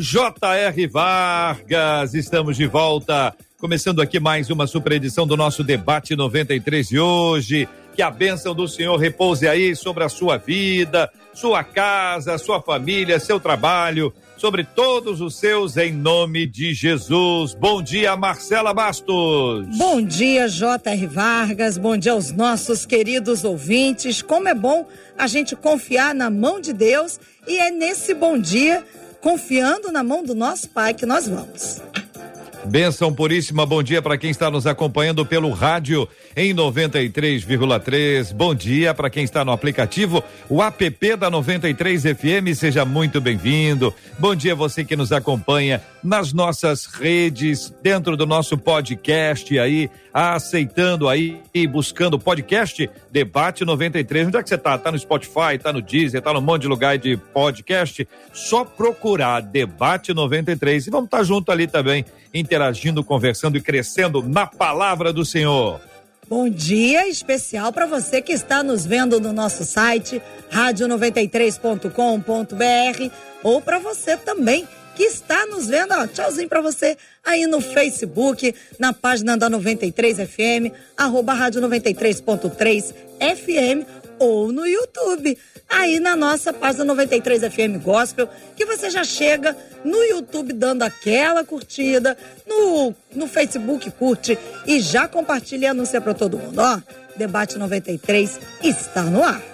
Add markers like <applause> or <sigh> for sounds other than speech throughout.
J.R. Vargas. Estamos de volta. Começando aqui mais uma super edição do nosso debate 93 de hoje. Que a bênção do Senhor repouse aí sobre a sua vida, sua casa, sua família, seu trabalho, sobre todos os seus, em nome de Jesus. Bom dia, Marcela Bastos. Bom dia, J.R. Vargas. Bom dia aos nossos queridos ouvintes. Como é bom a gente confiar na mão de Deus e é nesse bom dia, confiando na mão do nosso Pai, que nós vamos. Benção puríssima, bom dia para quem está nos acompanhando pelo rádio em 93,3. Bom dia para quem está no aplicativo, o app da 93 FM, seja muito bem-vindo. Bom dia você que nos acompanha nas nossas redes, dentro do nosso podcast aí, aceitando aí e buscando podcast Debate 93. Onde é que você tá? Tá no Spotify, tá no Deezer, tá no monte de lugar de podcast. Só procurar Debate 93 e vamos estar tá junto ali também interagindo, conversando e crescendo na palavra do Senhor. Bom dia especial para você que está nos vendo no nosso site radio93.com.br ou para você também que está nos vendo, ó, tchauzinho para você aí no Facebook, na página da 93 FM, arroba rádio 93.3 FM ou no YouTube aí na nossa página 93 FM Gospel, que você já chega no YouTube dando aquela curtida, no, no Facebook curte e já compartilha e anuncia para todo mundo. Ó, Debate 93 está no ar.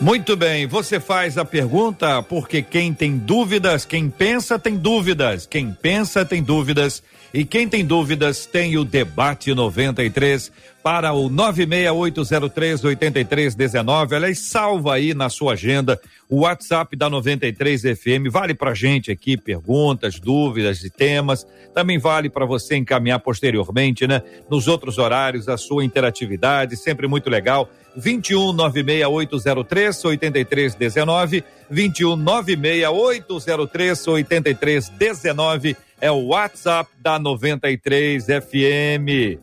Muito bem, você faz a pergunta porque quem tem dúvidas, quem pensa tem dúvidas, quem pensa tem dúvidas e quem tem dúvidas tem o debate 93 para o 968038319. Aliás, salva aí na sua agenda o WhatsApp da 93 FM. Vale para gente aqui perguntas, dúvidas e temas. Também vale para você encaminhar posteriormente, né? Nos outros horários, a sua interatividade, sempre muito legal. 21 96803 8319. 21 96803 8319 é o WhatsApp da 93 FM.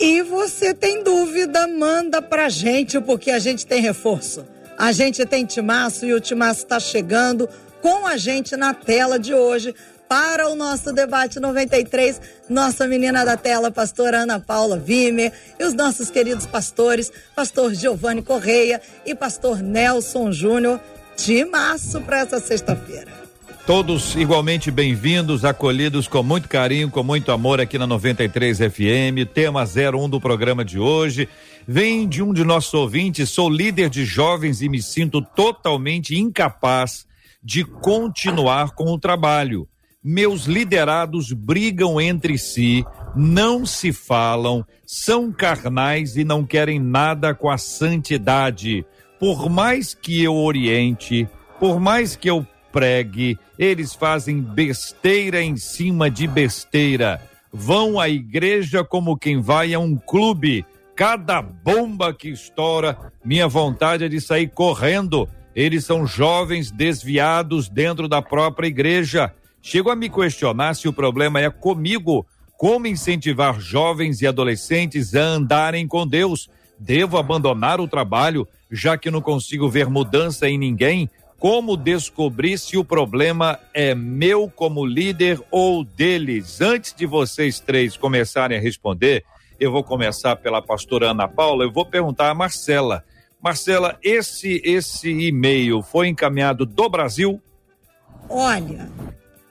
E você tem dúvida, manda pra gente, porque a gente tem reforço. A gente tem timaço e o timaço está chegando com a gente na tela de hoje para o nosso debate 93, nossa menina da tela, pastora Ana Paula Vimer, e os nossos queridos pastores, pastor Giovanni Correia e pastor Nelson Júnior. Timaço para essa sexta-feira. Todos igualmente bem-vindos, acolhidos com muito carinho, com muito amor aqui na 93 FM, tema 01 do programa de hoje. Vem de um de nossos ouvintes, sou líder de jovens e me sinto totalmente incapaz de continuar com o trabalho. Meus liderados brigam entre si, não se falam, são carnais e não querem nada com a santidade. Por mais que eu oriente, por mais que eu pregue, eles fazem besteira em cima de besteira. Vão à igreja como quem vai a um clube. Cada bomba que estoura, minha vontade é de sair correndo. Eles são jovens desviados dentro da própria igreja. Chego a me questionar se o problema é comigo. Como incentivar jovens e adolescentes a andarem com Deus? Devo abandonar o trabalho, já que não consigo ver mudança em ninguém? Como descobrir se o problema é meu como líder ou deles? Antes de vocês três começarem a responder, eu vou começar pela pastora Ana Paula, eu vou perguntar a Marcela. Marcela, esse esse e-mail foi encaminhado do Brasil? Olha,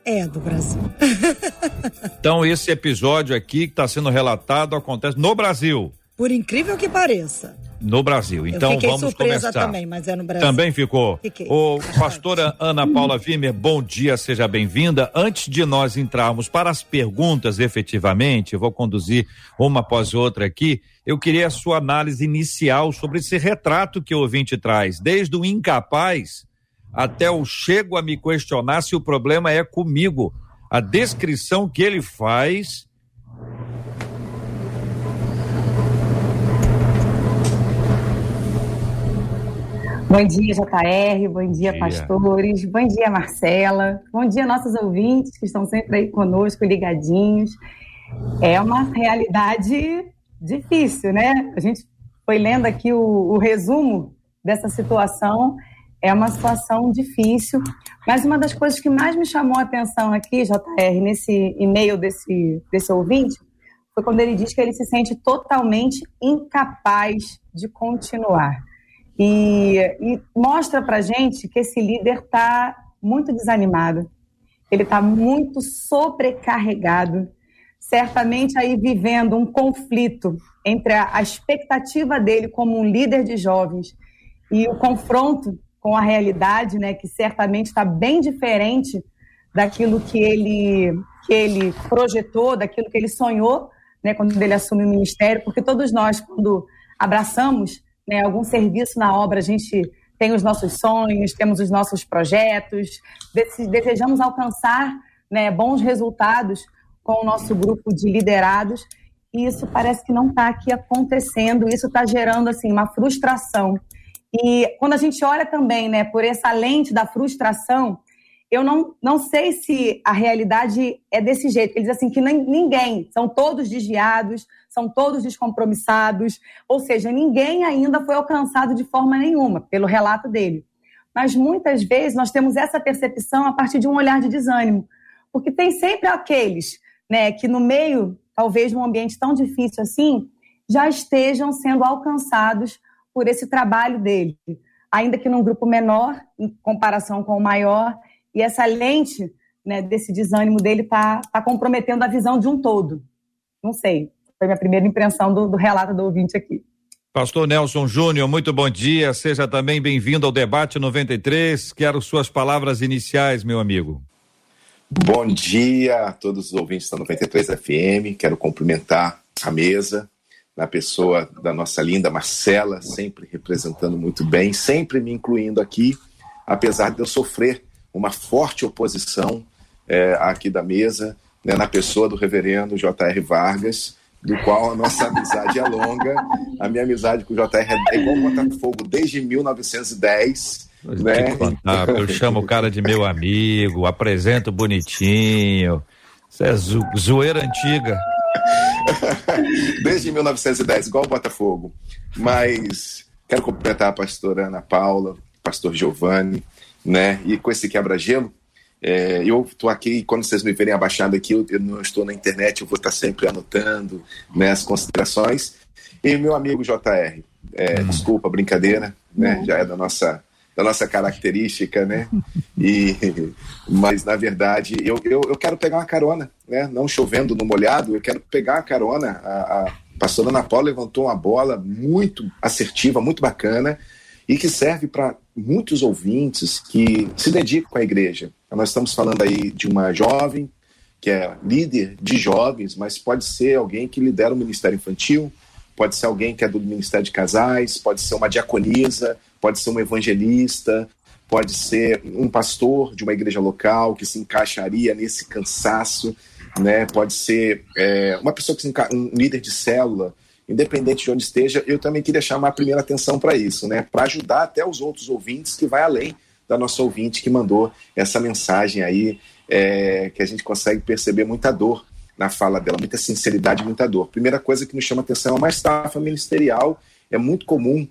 é do Brasil. <laughs> então esse episódio aqui que está sendo relatado acontece no Brasil. Por incrível que pareça. No Brasil. Então Eu fiquei vamos surpresa começar. também, mas é no Brasil. Também ficou. Fiquei. O pastora Ana Paula Vimer, bom dia, seja bem-vinda. Antes de nós entrarmos para as perguntas, efetivamente, vou conduzir uma após outra aqui. Eu queria a sua análise inicial sobre esse retrato que o ouvinte traz, desde o incapaz até o chego a me questionar se o problema é comigo. a descrição que ele faz Bom dia, JR, bom dia, dia, pastores, bom dia, Marcela, bom dia, nossos ouvintes que estão sempre aí conosco, ligadinhos. É uma realidade difícil, né? A gente foi lendo aqui o, o resumo dessa situação, é uma situação difícil, mas uma das coisas que mais me chamou a atenção aqui, JR, nesse e-mail desse, desse ouvinte, foi quando ele diz que ele se sente totalmente incapaz de continuar. E, e mostra para gente que esse líder está muito desanimado, ele está muito sobrecarregado, certamente aí vivendo um conflito entre a, expectativa dele como um líder de jovens e o confronto com a realidade, né, que certamente está bem diferente daquilo que ele que ele projetou, daquilo que ele sonhou, né, quando ele assume o ministério, porque todos nós quando abraçamos né, algum serviço na obra, a gente tem os nossos sonhos, temos os nossos projetos, desejamos alcançar né, bons resultados com o nosso grupo de liderados, e isso parece que não está aqui acontecendo, isso está gerando assim uma frustração. E quando a gente olha também né, por essa lente da frustração, eu não, não sei se a realidade é desse jeito. Ele diz assim que nem, ninguém, são todos desviados, são todos descompromissados, ou seja, ninguém ainda foi alcançado de forma nenhuma, pelo relato dele. Mas muitas vezes nós temos essa percepção a partir de um olhar de desânimo, porque tem sempre aqueles né, que no meio, talvez, de um ambiente tão difícil assim, já estejam sendo alcançados por esse trabalho dele, ainda que num grupo menor, em comparação com o maior, e essa lente né, desse desânimo dele está tá comprometendo a visão de um todo. Não sei. Foi minha primeira impressão do, do relato do ouvinte aqui. Pastor Nelson Júnior, muito bom dia. Seja também bem-vindo ao debate 93. Quero suas palavras iniciais, meu amigo. Bom dia a todos os ouvintes da 93 FM. Quero cumprimentar a mesa, na pessoa da nossa linda Marcela, sempre representando muito bem, sempre me incluindo aqui, apesar de eu sofrer uma forte oposição é, aqui da mesa, né, na pessoa do reverendo J.R. Vargas, do qual a nossa <laughs> amizade é longa. A minha amizade com o JR é igual Botafogo desde 1910. Né? Eu chamo o cara de meu amigo, apresento bonitinho. Isso é zo zoeira antiga. <laughs> Desde 1910, igual o Botafogo. Mas quero cumprimentar a pastora Ana Paula, pastor Giovanni, né? E com esse quebra-gelo, é, eu estou aqui, quando vocês me verem abaixado aqui, eu, eu, não estou na internet, eu vou estar sempre anotando né, as considerações. E meu amigo JR, é, hum. desculpa, brincadeira, né? Já é da nossa, da nossa característica, né? E, mas, na verdade, eu, eu, eu quero pegar uma carona, né? Não chovendo no molhado, eu quero pegar a carona. A, a pastora Ana Paula levantou uma bola muito assertiva, muito bacana, e que serve para muitos ouvintes que se dedicam à igreja. Nós estamos falando aí de uma jovem que é líder de jovens, mas pode ser alguém que lidera o ministério infantil, pode ser alguém que é do ministério de casais, pode ser uma diaconisa, pode ser um evangelista, pode ser um pastor de uma igreja local que se encaixaria nesse cansaço, né? Pode ser é, uma pessoa que se enca... um líder de célula independente de onde esteja, eu também queria chamar a primeira atenção para isso, né? Para ajudar até os outros ouvintes que vai além da nossa ouvinte que mandou essa mensagem aí, é, que a gente consegue perceber muita dor na fala dela, muita sinceridade, muita dor. Primeira coisa que nos chama atenção é uma estafa ministerial. É muito comum,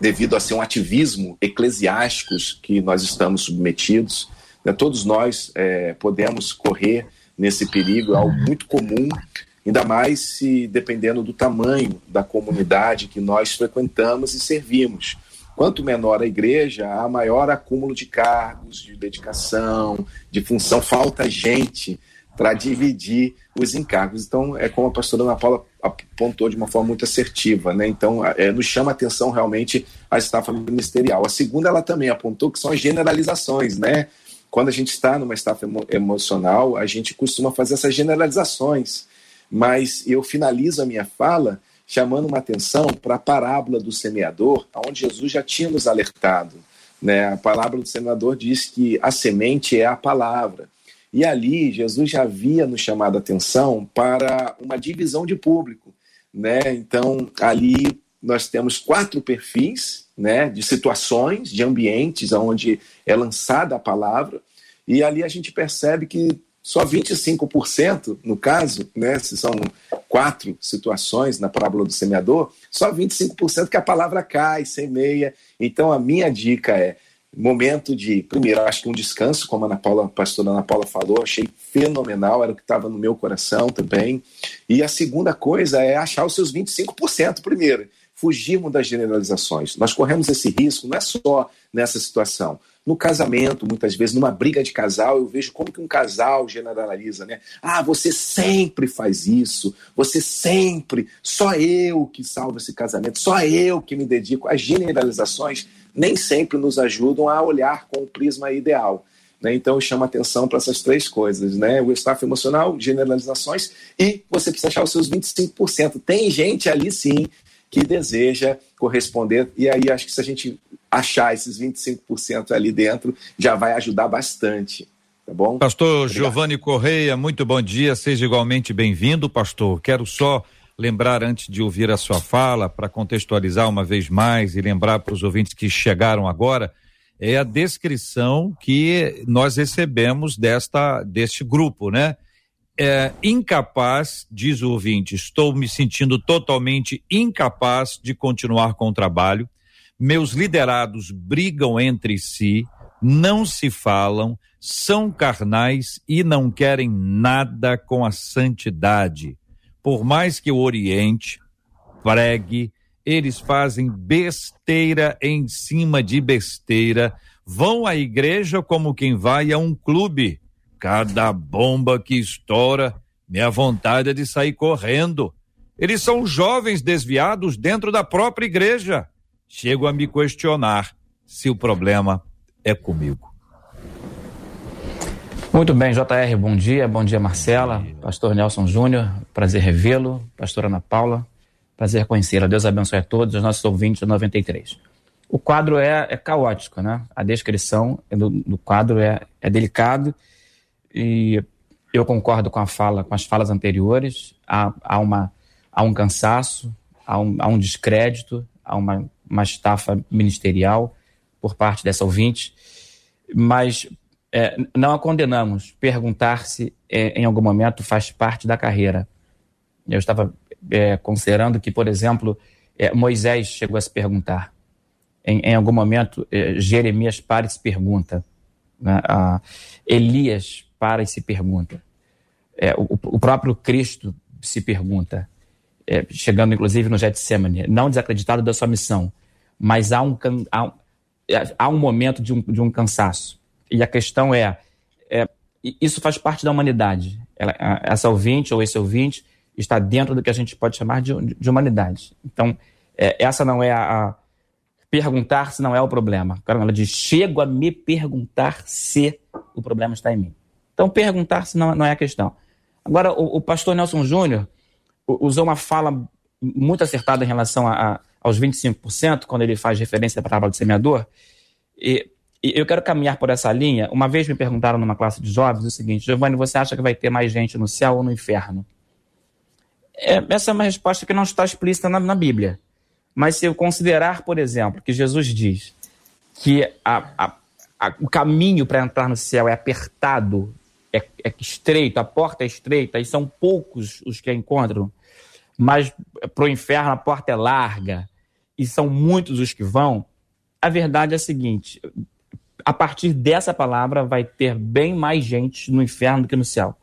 devido a ser um ativismo eclesiástico que nós estamos submetidos. Né? Todos nós é, podemos correr nesse perigo, é algo muito comum ainda mais se dependendo do tamanho da comunidade que nós frequentamos e servimos. Quanto menor a igreja, há maior acúmulo de cargos, de dedicação, de função, falta gente para dividir os encargos. Então, é como a pastora Ana Paula apontou de uma forma muito assertiva, né? Então, é, nos chama a atenção realmente a estafa ministerial. A segunda, ela também apontou que são as generalizações, né? Quando a gente está numa estafa emo emocional, a gente costuma fazer essas generalizações mas eu finalizo a minha fala chamando uma atenção para a parábola do semeador, onde Jesus já tinha nos alertado. Né? A palavra do semeador diz que a semente é a palavra. E ali Jesus já havia nos chamado a atenção para uma divisão de público, né? Então ali nós temos quatro perfis, né, de situações, de ambientes onde é lançada a palavra, e ali a gente percebe que só 25%, no caso, né, se são quatro situações na parábola do semeador, só 25% que a palavra cai, semeia. Então a minha dica é momento de, primeiro, acho que um descanso, como a Ana Paula, a pastora Ana Paula falou, achei fenomenal, era o que estava no meu coração também. E a segunda coisa é achar os seus 25% primeiro fugirmos das generalizações. Nós corremos esse risco, não é só nessa situação. No casamento, muitas vezes, numa briga de casal, eu vejo como que um casal generaliza, né? Ah, você sempre faz isso, você sempre, só eu que salvo esse casamento, só eu que me dedico. As generalizações nem sempre nos ajudam a olhar com o prisma ideal. Né? Então, eu chamo atenção para essas três coisas: né? o staff emocional, generalizações e você precisa achar os seus 25%. Tem gente ali sim que deseja corresponder. E aí acho que se a gente achar esses 25% ali dentro, já vai ajudar bastante. Tá bom? Pastor Giovanni Correia, muito bom dia, seja igualmente bem-vindo, pastor. Quero só lembrar antes de ouvir a sua fala, para contextualizar uma vez mais e lembrar para os ouvintes que chegaram agora, é a descrição que nós recebemos desta deste grupo, né? é, incapaz, diz o ouvinte, estou me sentindo totalmente incapaz de continuar com o trabalho. Meus liderados brigam entre si, não se falam, são carnais e não querem nada com a santidade. Por mais que o oriente, pregue, eles fazem besteira em cima de besteira, vão à igreja como quem vai a um clube Cada bomba que estoura, minha vontade é de sair correndo. Eles são jovens desviados dentro da própria igreja. Chego a me questionar se o problema é comigo. Muito bem, JR, bom dia. Bom dia, Marcela. Pastor Nelson Júnior, prazer revê-lo. Pastora Ana Paula, prazer conhecê-la. Deus abençoe a todos os nossos ouvintes do 93. O quadro é, é caótico, né? A descrição do, do quadro é, é delicado e eu concordo com a fala, com as falas anteriores. Há, há, uma, há um cansaço, há um, há um descrédito, há uma, uma estafa ministerial por parte dessa ouvinte, mas é, não a condenamos. Perguntar-se é, em algum momento faz parte da carreira. Eu estava é, considerando que, por exemplo, é, Moisés chegou a se perguntar. Em, em algum momento, é, Jeremias para e se pergunta. Né? Elias para e se pergunta. É, o, o, próprio Cristo se pergunta, chegando inclusive no Getsemane, não desacreditado da sua missão, mas há um, há, há um momento de um, de um cansaço. E a questão é, é isso faz parte da humanidade. Ela, essa ouvinte ou esse ouvinte está dentro do que a gente pode chamar de, de humanidade. Então, é, essa não é a, a perguntar se não é o problema. Ela diz: chego a me perguntar se o problema está em mim. Então, perguntar-se não, não é a questão. Agora, o, o pastor Nelson Júnior usou uma fala muito acertada em relação a, a, aos 25%, quando ele faz referência à parábola do semeador. E, eu quero caminhar por essa linha. Uma vez me perguntaram numa classe de jovens o seguinte: Giovanni, você acha que vai ter mais gente no céu ou no inferno? É, essa é uma resposta que não está explícita na, na Bíblia. Mas se eu considerar, por exemplo, que Jesus diz que a, a, a, o caminho para entrar no céu é apertado é, é estreito, a porta é estreita e são poucos os que a encontram, mas para o inferno a porta é larga e são muitos os que vão, a verdade é a seguinte: a partir dessa palavra vai ter bem mais gente no inferno do que no céu.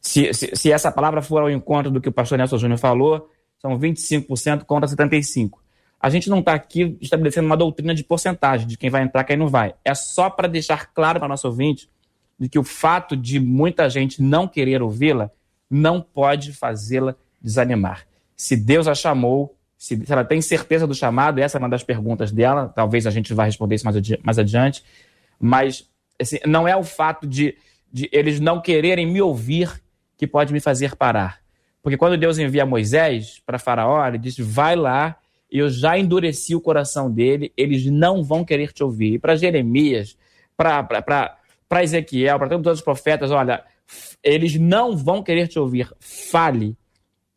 Se, se, se essa palavra for ao encontro do que o pastor Nelson Júnior falou, são 25% contra 75%. A gente não está aqui estabelecendo uma doutrina de porcentagem de quem vai entrar e quem não vai. É só para deixar claro para nosso ouvinte de que o fato de muita gente não querer ouvi-la não pode fazê-la desanimar. Se Deus a chamou, se, ela tem certeza do chamado, essa é uma das perguntas dela, talvez a gente vá responder isso mais, adi mais adiante, mas assim, não é o fato de, de eles não quererem me ouvir que pode me fazer parar. Porque quando Deus envia Moisés para Faraó, ele disse: vai lá, eu já endureci o coração dele, eles não vão querer te ouvir. E para Jeremias, para Ezequiel, para todos os profetas: olha, eles não vão querer te ouvir. Fale.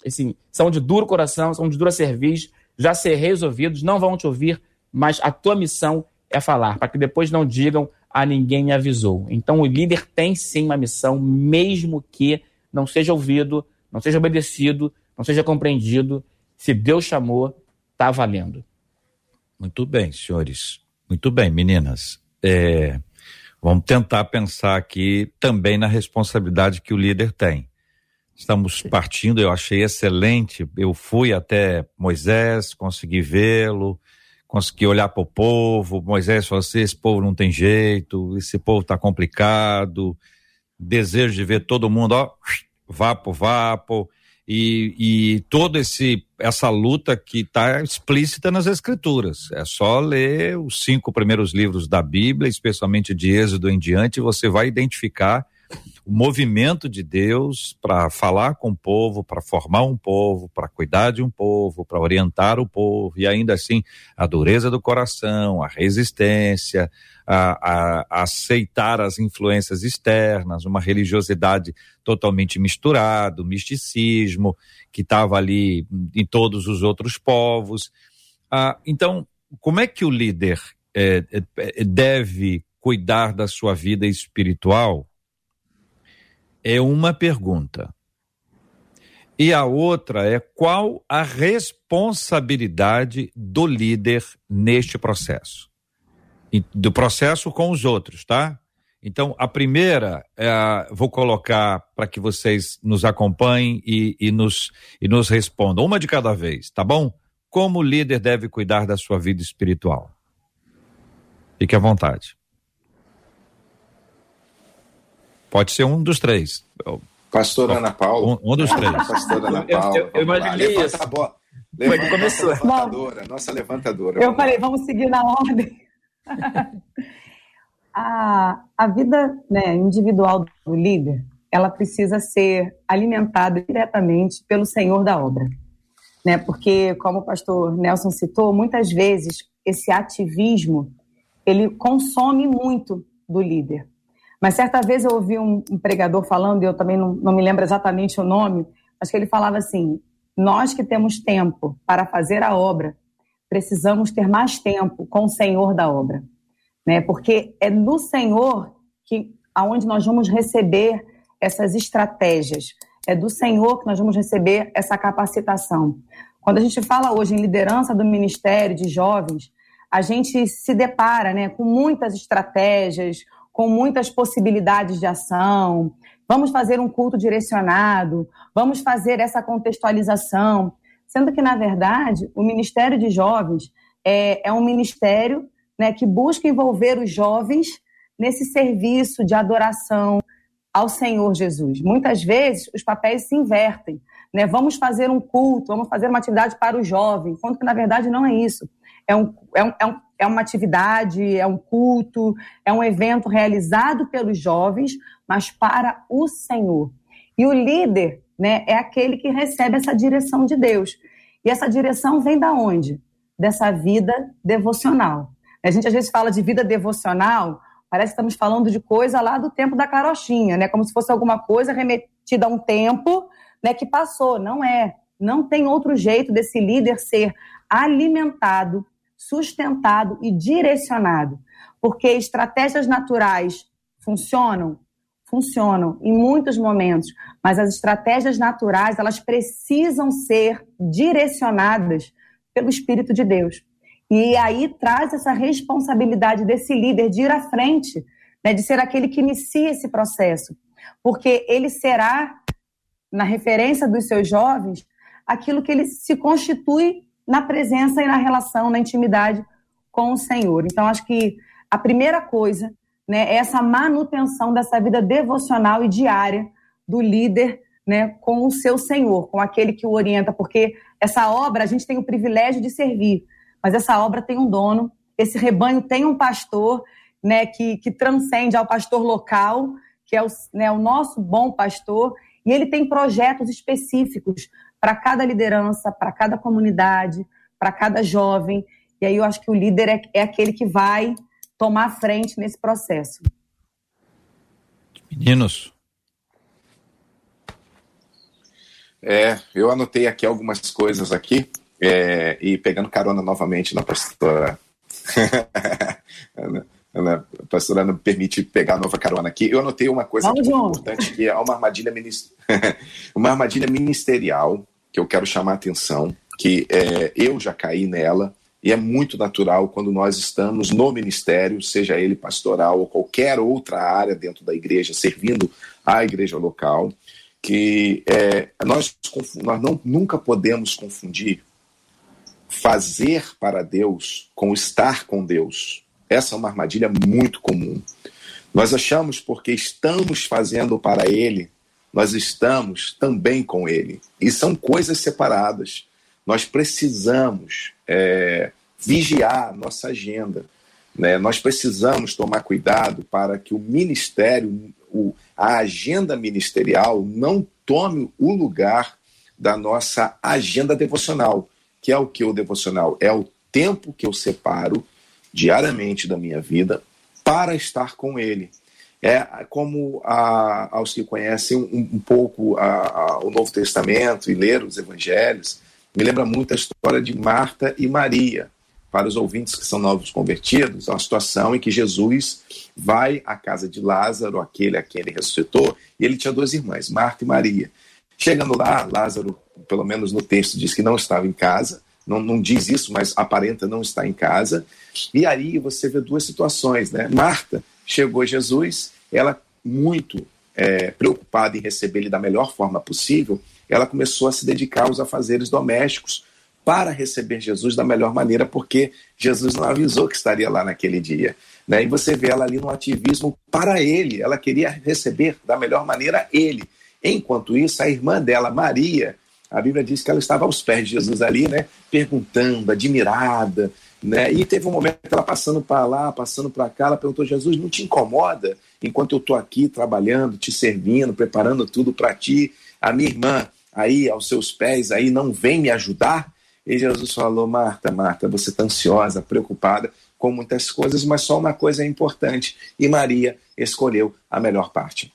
Assim, são de duro coração, são de dura cerviz, já ser resolvidos, não vão te ouvir, mas a tua missão é falar, para que depois não digam a ninguém me avisou. Então o líder tem sim uma missão, mesmo que não seja ouvido, não seja obedecido, não seja compreendido. Se Deus chamou, está valendo. Muito bem, senhores. Muito bem, meninas. É, vamos tentar pensar aqui também na responsabilidade que o líder tem. Estamos partindo, eu achei excelente. Eu fui até Moisés, consegui vê-lo, consegui olhar para o povo. Moisés falou assim: esse povo não tem jeito, esse povo está complicado. Desejo de ver todo mundo, ó, vapo, vapo e, e toda essa luta que está explícita nas escrituras. É só ler os cinco primeiros livros da Bíblia, especialmente de Êxodo em diante, você vai identificar o movimento de Deus para falar com o povo, para formar um povo, para cuidar de um povo, para orientar o povo, e ainda assim a dureza do coração, a resistência, a, a, aceitar as influências externas, uma religiosidade totalmente misturada, o misticismo que estava ali em todos os outros povos. Ah, então, como é que o líder é, é, deve cuidar da sua vida espiritual? É uma pergunta. E a outra é qual a responsabilidade do líder neste processo? do processo com os outros, tá? Então, a primeira, é, vou colocar para que vocês nos acompanhem e, e, nos, e nos respondam, uma de cada vez, tá bom? Como o líder deve cuidar da sua vida espiritual? Fique à vontade. Pode ser um dos três. Pastor Ana Paula. Um, um dos três. Pastor Ana <laughs> Paula. Eu, eu, eu imaginei isso. A bola. Levanta começou. Levantadora, nossa levantadora. Eu falei, vamos seguir na ordem. <laughs> a, a vida né, individual do líder, ela precisa ser alimentada diretamente pelo Senhor da obra. Né? Porque, como o pastor Nelson citou, muitas vezes esse ativismo, ele consome muito do líder. Mas certa vez eu ouvi um, pregador falando, e eu também não, não me lembro exatamente o nome, mas que ele falava assim, nós que temos tempo para fazer a obra, precisamos ter mais tempo com o Senhor da obra, né? Porque é no Senhor que aonde nós vamos receber essas estratégias, é do Senhor que nós vamos receber essa capacitação. Quando a gente fala hoje em liderança do ministério de jovens, a gente se depara, né, com muitas estratégias, com muitas possibilidades de ação. Vamos fazer um culto direcionado, vamos fazer essa contextualização. Sendo que, na verdade, o Ministério de Jovens é, é um ministério né, que busca envolver os jovens nesse serviço de adoração ao Senhor Jesus. Muitas vezes os papéis se invertem. Né? Vamos fazer um culto, vamos fazer uma atividade para o jovem, quando que na verdade não é isso. É, um, é, um, é, um, é uma atividade, é um culto, é um evento realizado pelos jovens, mas para o Senhor. E o líder né, é aquele que recebe essa direção de Deus. E essa direção vem da onde? Dessa vida devocional. A gente às vezes fala de vida devocional, parece que estamos falando de coisa lá do tempo da carochinha, né? Como se fosse alguma coisa remetida a um tempo né, que passou. Não é. Não tem outro jeito desse líder ser alimentado, sustentado e direcionado. Porque estratégias naturais funcionam, funcionam em muitos momentos, mas as estratégias naturais, elas precisam ser direcionadas pelo Espírito de Deus. E aí traz essa responsabilidade desse líder de ir à frente, né, de ser aquele que inicia esse processo. Porque ele será, na referência dos seus jovens, aquilo que ele se constitui na presença e na relação, na intimidade com o Senhor. Então, acho que a primeira coisa né, é essa manutenção dessa vida devocional e diária do líder né, com o seu Senhor, com aquele que o orienta, porque essa obra a gente tem o privilégio de servir, mas essa obra tem um dono, esse rebanho tem um pastor né, que, que transcende ao pastor local, que é o, né, o nosso bom pastor, e ele tem projetos específicos para cada liderança, para cada comunidade, para cada jovem. E aí eu acho que o líder é, é aquele que vai tomar frente nesse processo. Meninos. É, eu anotei aqui algumas coisas aqui é, e pegando carona novamente na pastora. <laughs> a pastora não permite pegar nova carona aqui. Eu anotei uma coisa Vamos importante que é uma armadilha, minister... <laughs> uma armadilha ministerial que eu quero chamar a atenção, que é, eu já caí nela e é muito natural quando nós estamos no ministério, seja ele pastoral ou qualquer outra área dentro da igreja, servindo a igreja local, que é, nós, nós não, nunca podemos confundir fazer para Deus com estar com Deus. Essa é uma armadilha muito comum. Nós achamos porque estamos fazendo para Ele, nós estamos também com Ele. E são coisas separadas. Nós precisamos é, vigiar nossa agenda. Né? Nós precisamos tomar cuidado para que o ministério, o, a agenda ministerial, não tome o lugar da nossa agenda devocional. Que é o que o devocional? É o tempo que eu separo diariamente da minha vida para estar com Ele. É como a, aos que conhecem um, um pouco a, a, o Novo Testamento e ler os Evangelhos, me lembra muito a história de Marta e Maria. Para os ouvintes que são novos convertidos, é uma situação em que Jesus vai à casa de Lázaro, aquele a quem ele ressuscitou, e ele tinha duas irmãs, Marta e Maria. Chegando lá, Lázaro, pelo menos no texto, diz que não estava em casa, não, não diz isso, mas aparenta não estar em casa. E aí você vê duas situações, né? Marta chegou Jesus, ela muito é, preocupada em receber ele da melhor forma possível, ela começou a se dedicar aos afazeres domésticos para receber Jesus da melhor maneira, porque Jesus não avisou que estaria lá naquele dia. Né? E você vê ela ali no ativismo para ele, ela queria receber da melhor maneira ele. Enquanto isso, a irmã dela, Maria, a Bíblia diz que ela estava aos pés de Jesus ali, né? Perguntando, admirada, né? E teve um momento que ela passando para lá, passando para cá, ela perguntou: Jesus, não te incomoda enquanto eu estou aqui trabalhando, te servindo, preparando tudo para ti? A minha irmã aí aos seus pés aí não vem me ajudar? E Jesus falou: Marta, Marta, você está ansiosa, preocupada com muitas coisas, mas só uma coisa é importante. E Maria escolheu a melhor parte.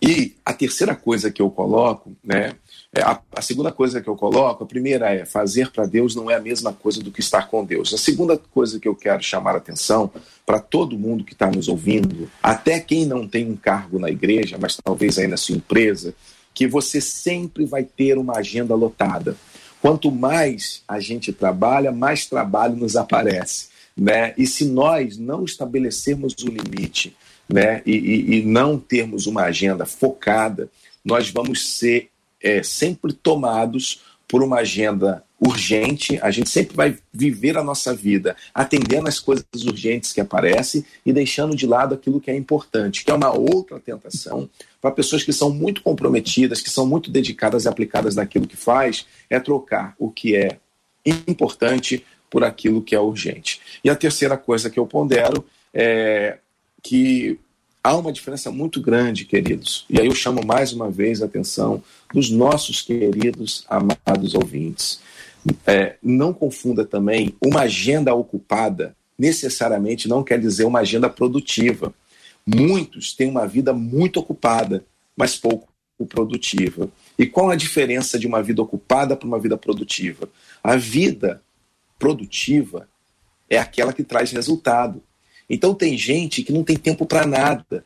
E a terceira coisa que eu coloco, né? É, a, a, segunda coisa que eu coloco, a primeira é fazer para Deus não é a mesma coisa do que estar com Deus. A segunda coisa que eu quero chamar a atenção para todo mundo que está nos ouvindo, até quem não tem um cargo na igreja, mas talvez aí na sua empresa, que você sempre vai ter uma agenda lotada. Quanto mais a gente trabalha, mais trabalho nos aparece. Né? E se nós não estabelecermos o limite né? e, e, e não termos uma agenda focada, nós vamos ser é, sempre tomados por uma agenda urgente, a gente sempre vai viver a nossa vida atendendo as coisas urgentes que aparecem e deixando de lado aquilo que é importante, que é uma outra tentação para pessoas que são muito comprometidas, que são muito dedicadas e aplicadas naquilo que faz, é trocar o que é importante por aquilo que é urgente. E a terceira coisa que eu pondero é que há uma diferença muito grande, queridos. E aí eu chamo mais uma vez a atenção dos nossos queridos, amados ouvintes. É, não confunda também uma agenda ocupada necessariamente não quer dizer uma agenda produtiva. Muitos têm uma vida muito ocupada, mas pouco produtiva. E qual a diferença de uma vida ocupada para uma vida produtiva? A vida produtiva é aquela que traz resultado. Então tem gente que não tem tempo para nada,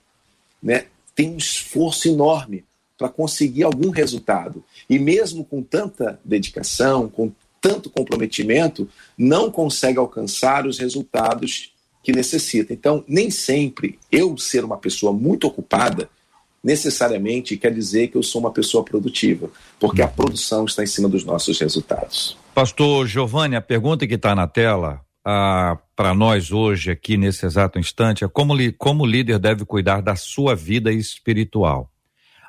né? Tem um esforço enorme para conseguir algum resultado. E mesmo com tanta dedicação, com tanto comprometimento, não consegue alcançar os resultados que necessita. Então, nem sempre eu ser uma pessoa muito ocupada necessariamente quer dizer que eu sou uma pessoa produtiva, porque a produção está em cima dos nossos resultados. Pastor Giovanni, a pergunta que está na tela ah, para nós hoje, aqui nesse exato instante, é como, li, como o líder deve cuidar da sua vida espiritual.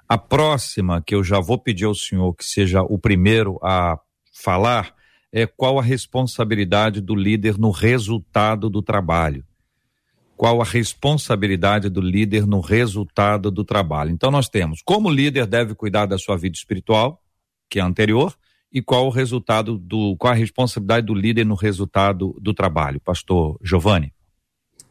A próxima, que eu já vou pedir ao senhor que seja o primeiro a falar, é qual a responsabilidade do líder no resultado do trabalho. Qual a responsabilidade do líder no resultado do trabalho. Então, nós temos como o líder deve cuidar da sua vida espiritual, que é anterior, e qual o resultado do, qual a responsabilidade do líder no resultado do trabalho, pastor Giovanni?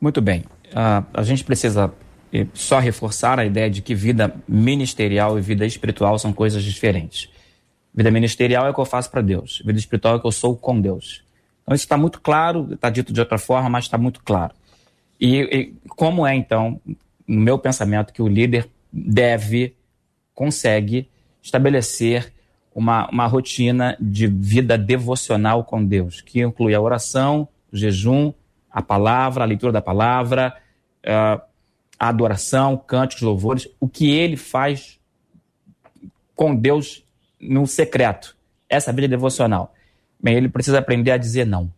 Muito bem. Uh, a gente precisa e só reforçar a ideia de que vida ministerial e vida espiritual são coisas diferentes. Vida ministerial é o que eu faço para Deus, vida espiritual é o que eu sou com Deus. Então isso está muito claro, está dito de outra forma, mas está muito claro. E, e como é então, no meu pensamento, que o líder deve, consegue estabelecer uma, uma rotina de vida devocional com Deus, que inclui a oração, o jejum, a palavra, a leitura da palavra, uh, a adoração, cânticos, louvores, o que ele faz com Deus no secreto, essa vida devocional. Bem, ele precisa aprender a dizer não.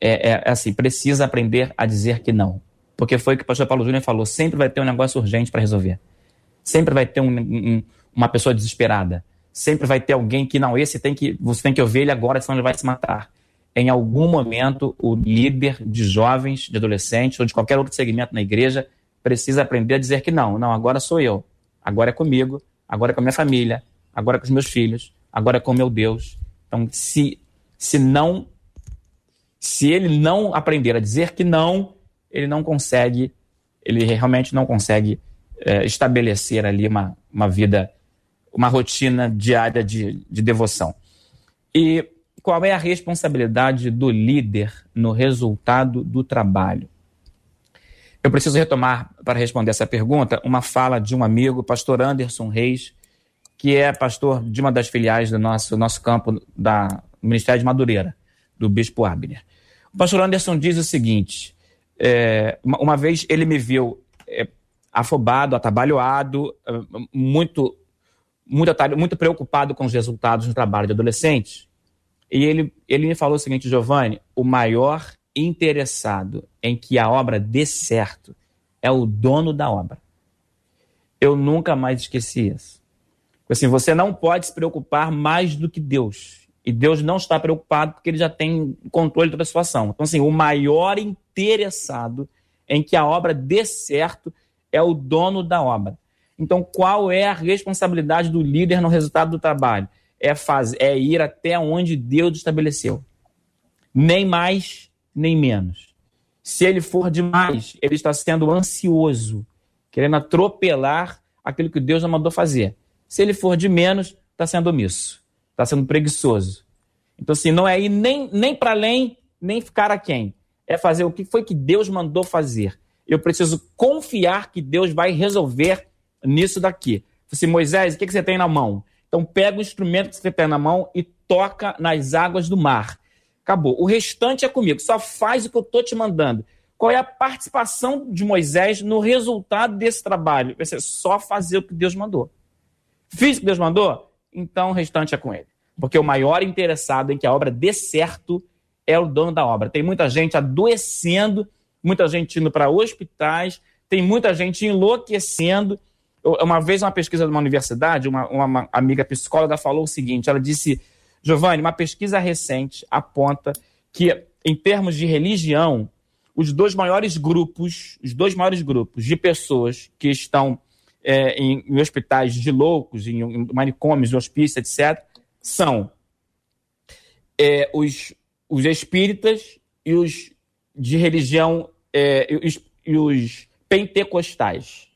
É, é, é assim, precisa aprender a dizer que não. Porque foi o que o pastor Paulo Júnior falou: sempre vai ter um negócio urgente para resolver. Sempre vai ter um, um, uma pessoa desesperada. Sempre vai ter alguém que, não, esse tem que, você tem que ouvir ele agora, senão ele vai se matar em algum momento, o líder de jovens, de adolescentes ou de qualquer outro segmento na igreja precisa aprender a dizer que não, não, agora sou eu, agora é comigo, agora é com a minha família, agora é com os meus filhos, agora é com o meu Deus. Então, se, se não, se ele não aprender a dizer que não, ele não consegue, ele realmente não consegue é, estabelecer ali uma, uma vida, uma rotina diária de, de devoção. E qual é a responsabilidade do líder no resultado do trabalho? Eu preciso retomar, para responder essa pergunta, uma fala de um amigo, pastor Anderson Reis, que é pastor de uma das filiais do nosso, nosso campo da Ministério de Madureira, do Bispo Abner. O pastor Anderson diz o seguinte: é, uma, uma, vez ele me viu é, afobado, atabalhoado, é, muito, muito, muito preocupado com os resultados no trabalho de adolescentes. E ele, ele me falou o seguinte, Giovanni, o maior interessado em que a obra dê certo é o dono da obra. Eu nunca mais esqueci isso. Assim, você não pode se preocupar mais do que Deus. E Deus não está preocupado porque ele já tem controle de toda a situação. Então, assim, o maior interessado em que a obra dê certo é o dono da obra. Então, qual é a responsabilidade do líder no resultado do trabalho? é, fazer, é ir até onde Deus estabeleceu. Nem mais, nem menos. Se ele for demais, ele está sendo ansioso, querendo atropelar aquilo que Deus já mandou fazer. Se ele for de menos, está sendo omisso, está sendo preguiçoso. Então, assim, não é ir nem, nem para além, nem ficar aquém. É fazer o que foi que Deus mandou fazer. Eu preciso confiar que Deus vai resolver nisso daqui. Assim, Moisés, o que, que você tem na mão? Então pega o instrumento que você tem na mão e toca nas águas do mar. Acabou. O restante é comigo. Só faz o que eu estou te mandando. Qual é a participação de Moisés no resultado desse trabalho? Vai ser só fazer o que Deus mandou. Fiz o que Deus mandou? Então o restante é com ele. Porque o maior interessado em que a obra dê certo é o dono da obra. Tem muita gente adoecendo, muita gente indo para hospitais, tem muita gente enlouquecendo uma vez, uma pesquisa de uma universidade, uma, uma amiga psicóloga falou o seguinte: ela disse, Giovanni, uma pesquisa recente aponta que, em termos de religião, os dois maiores grupos, os dois maiores grupos de pessoas que estão é, em, em, hospitais de loucos, em, em manicômios, hospícios, etc., são é, os, os espíritas e os de religião é, e os, e os pentecostais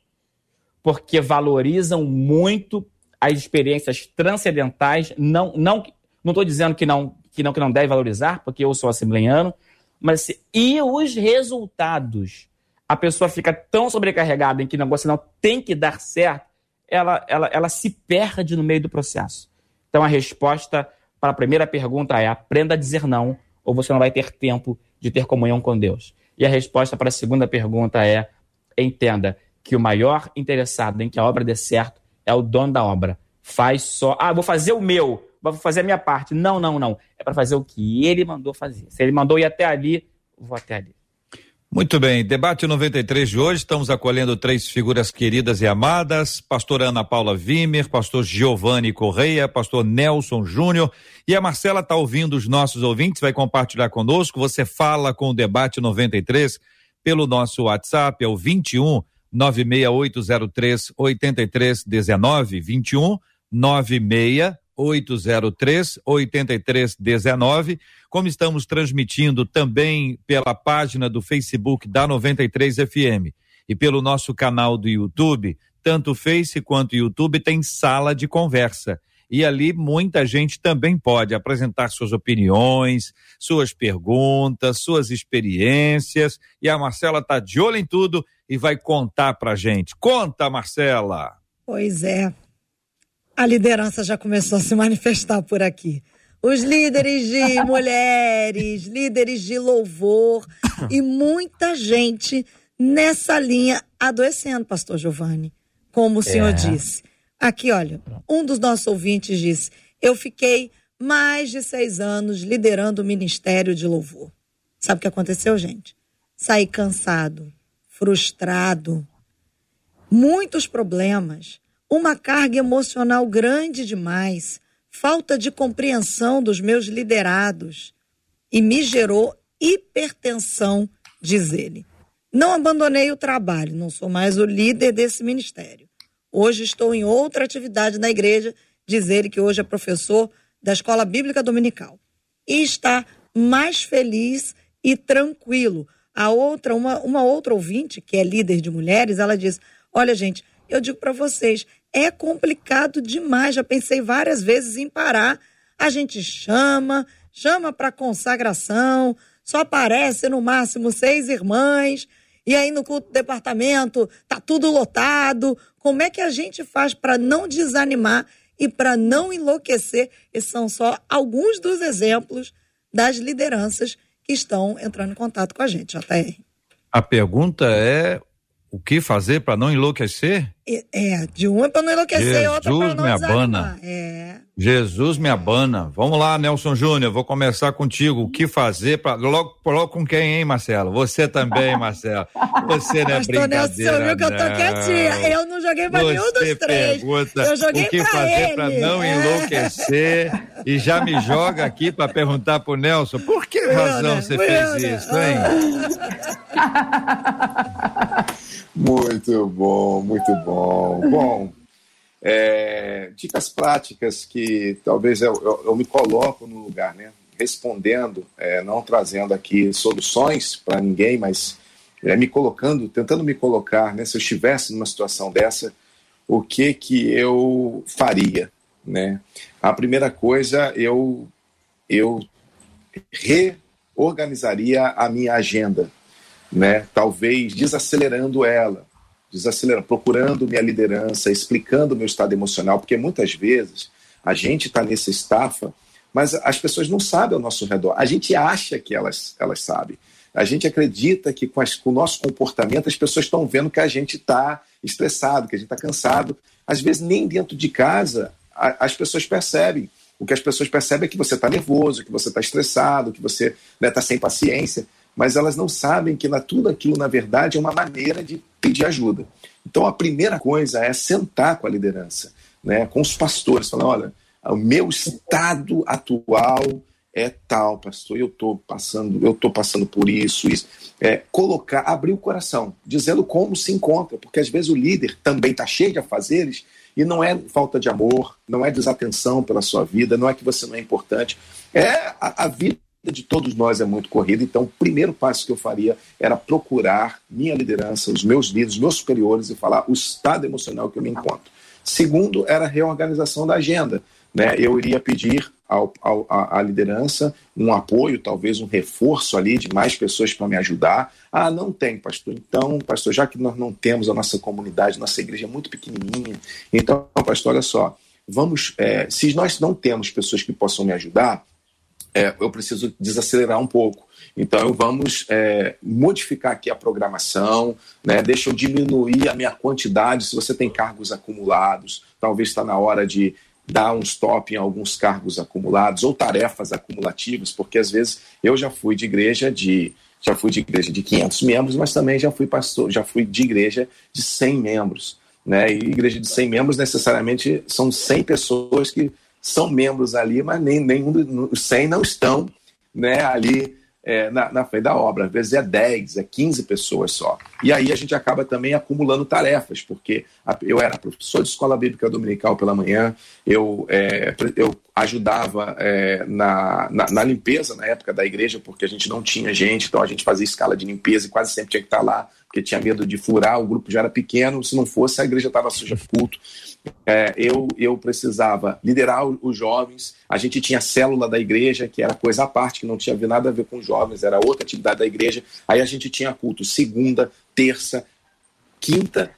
porque valorizam muito as experiências transcendentais. Não, não, não estou dizendo que não, que não que não deve valorizar, porque eu sou assembleiano, mas e os resultados? A pessoa fica tão sobrecarregada em que o negócio não tem que dar certo, ela, ela, ela se perde no meio do processo. Então a resposta para a primeira pergunta é: aprenda a dizer não, ou você não vai ter tempo de ter comunhão com Deus. E a resposta para a segunda pergunta é: entenda, que o maior interessado em que a obra dê certo é o dono da obra. Faz só. Ah, vou fazer o meu, vou fazer a minha parte. Não, não, não. É para fazer o que ele mandou fazer. Se ele mandou ir até ali, vou até ali. Muito bem, debate 93 de hoje, estamos acolhendo três figuras queridas e amadas, pastor Ana Paula Vimer, pastor Giovanni Correia, pastor Nelson Júnior, e a Marcela está ouvindo os nossos ouvintes, vai compartilhar conosco, você fala com o debate 93 pelo nosso WhatsApp, é o 21 96803 8319 21 96803 8319. Como estamos transmitindo também pela página do Facebook da 93 FM E pelo nosso canal do YouTube, tanto o Face quanto o YouTube tem sala de conversa. E ali muita gente também pode apresentar suas opiniões, suas perguntas, suas experiências. E a Marcela está de olho em tudo e vai contar para gente. Conta, Marcela! Pois é. A liderança já começou a se manifestar por aqui. Os líderes de <laughs> mulheres, líderes de louvor e muita gente nessa linha adoecendo, pastor Giovanni, como o senhor é. disse. Aqui, olha, um dos nossos ouvintes disse: Eu fiquei mais de seis anos liderando o ministério de louvor. Sabe o que aconteceu, gente? Saí cansado, frustrado, muitos problemas, uma carga emocional grande demais, falta de compreensão dos meus liderados e me gerou hipertensão, diz ele. Não abandonei o trabalho, não sou mais o líder desse ministério. Hoje estou em outra atividade na igreja, diz ele que hoje é professor da Escola Bíblica Dominical. E está mais feliz e tranquilo. A outra, uma, uma outra ouvinte, que é líder de mulheres, ela diz: Olha, gente, eu digo para vocês, é complicado demais. Já pensei várias vezes em parar. A gente chama, chama para consagração, só aparece no máximo seis irmãs. E aí no culto do departamento tá tudo lotado. Como é que a gente faz para não desanimar e para não enlouquecer? Esses são só alguns dos exemplos das lideranças que estão entrando em contato com a gente, JR. A pergunta é o que fazer para não enlouquecer? É, de uma para não enlouquecer, Jesus outra para não me abana. É. Jesus me abana. Vamos lá, Nelson Júnior, vou começar contigo. O que fazer para logo, logo com quem, hein, Marcelo? Você também, <laughs> Marcelo. Você não é Pastor brincadeira. Nelson, viu que eu tô quietinha. Eu não joguei para nenhum dos três. Pergunta eu joguei o que fazer para não enlouquecer e já me joga aqui para perguntar pro Nelson, por que razão você fez isso, hein? <laughs> Muito bom, muito bom. Bom, é, dicas práticas que talvez eu, eu, eu, me coloco no lugar, né? Respondendo, é, não trazendo aqui soluções para ninguém, mas é, me colocando, tentando me colocar, né? Se eu estivesse numa situação dessa, o que que eu faria, né? A primeira coisa, eu eu reorganizaria a minha agenda, né? Talvez desacelerando ela, desacelerando, procurando minha liderança, explicando o meu estado emocional, porque muitas vezes a gente está nessa estafa, mas as pessoas não sabem ao nosso redor. A gente acha que elas, elas sabem. A gente acredita que com, as, com o nosso comportamento as pessoas estão vendo que a gente está estressado, que a gente está cansado. Às vezes, nem dentro de casa a, as pessoas percebem. O que as pessoas percebem é que você está nervoso, que você está estressado, que você está né, tá sem paciência mas elas não sabem que na, tudo aquilo, na verdade, é uma maneira de pedir ajuda. Então, a primeira coisa é sentar com a liderança, né, com os pastores, falar: olha, o meu estado atual é tal, pastor, eu estou passando, eu tô passando por isso, isso. É, colocar, abrir o coração, dizendo como se encontra, porque às vezes o líder também está cheio de afazeres e não é falta de amor, não é desatenção pela sua vida, não é que você não é importante, é a, a vida de todos nós é muito corrida, então o primeiro passo que eu faria era procurar minha liderança, os meus líderes, meus superiores e falar o estado emocional que eu me encontro. Segundo, era a reorganização da agenda. Né? Eu iria pedir ao, ao, à liderança um apoio, talvez um reforço ali de mais pessoas para me ajudar. Ah, não tem, pastor. Então, pastor, já que nós não temos a nossa comunidade, nossa igreja é muito pequenininha, então, pastor, olha só, vamos, é, se nós não temos pessoas que possam me ajudar, é, eu preciso desacelerar um pouco. Então, vamos é, modificar aqui a programação, né? deixa eu diminuir a minha quantidade. Se você tem cargos acumulados, talvez está na hora de dar um stop em alguns cargos acumulados ou tarefas acumulativas, porque às vezes eu já fui de igreja de já fui de igreja de 500 membros, mas também já fui pastor, já fui de igreja de 100 membros, né? E igreja de 100 membros necessariamente são 100 pessoas que são membros ali, mas nem nenhum dos 100 não estão né, ali é, na, na, frente da obra. Às vezes é 10, é 15 pessoas só. E aí a gente acaba também acumulando tarefas, porque eu era professor de escola bíblica dominical pela manhã, eu, é, eu ajudava é, na, na, na, limpeza na época da igreja, porque a gente não tinha gente, então a gente fazia escala de limpeza e quase sempre tinha que estar lá, porque tinha medo de furar, o grupo já era pequeno, se não fosse, a igreja estava suja de culto. É, eu, eu precisava liderar os jovens, a gente tinha célula da igreja, que era coisa à parte, que não tinha nada a ver com jovens, era outra atividade da igreja. Aí a gente tinha culto segunda, terça, quinta,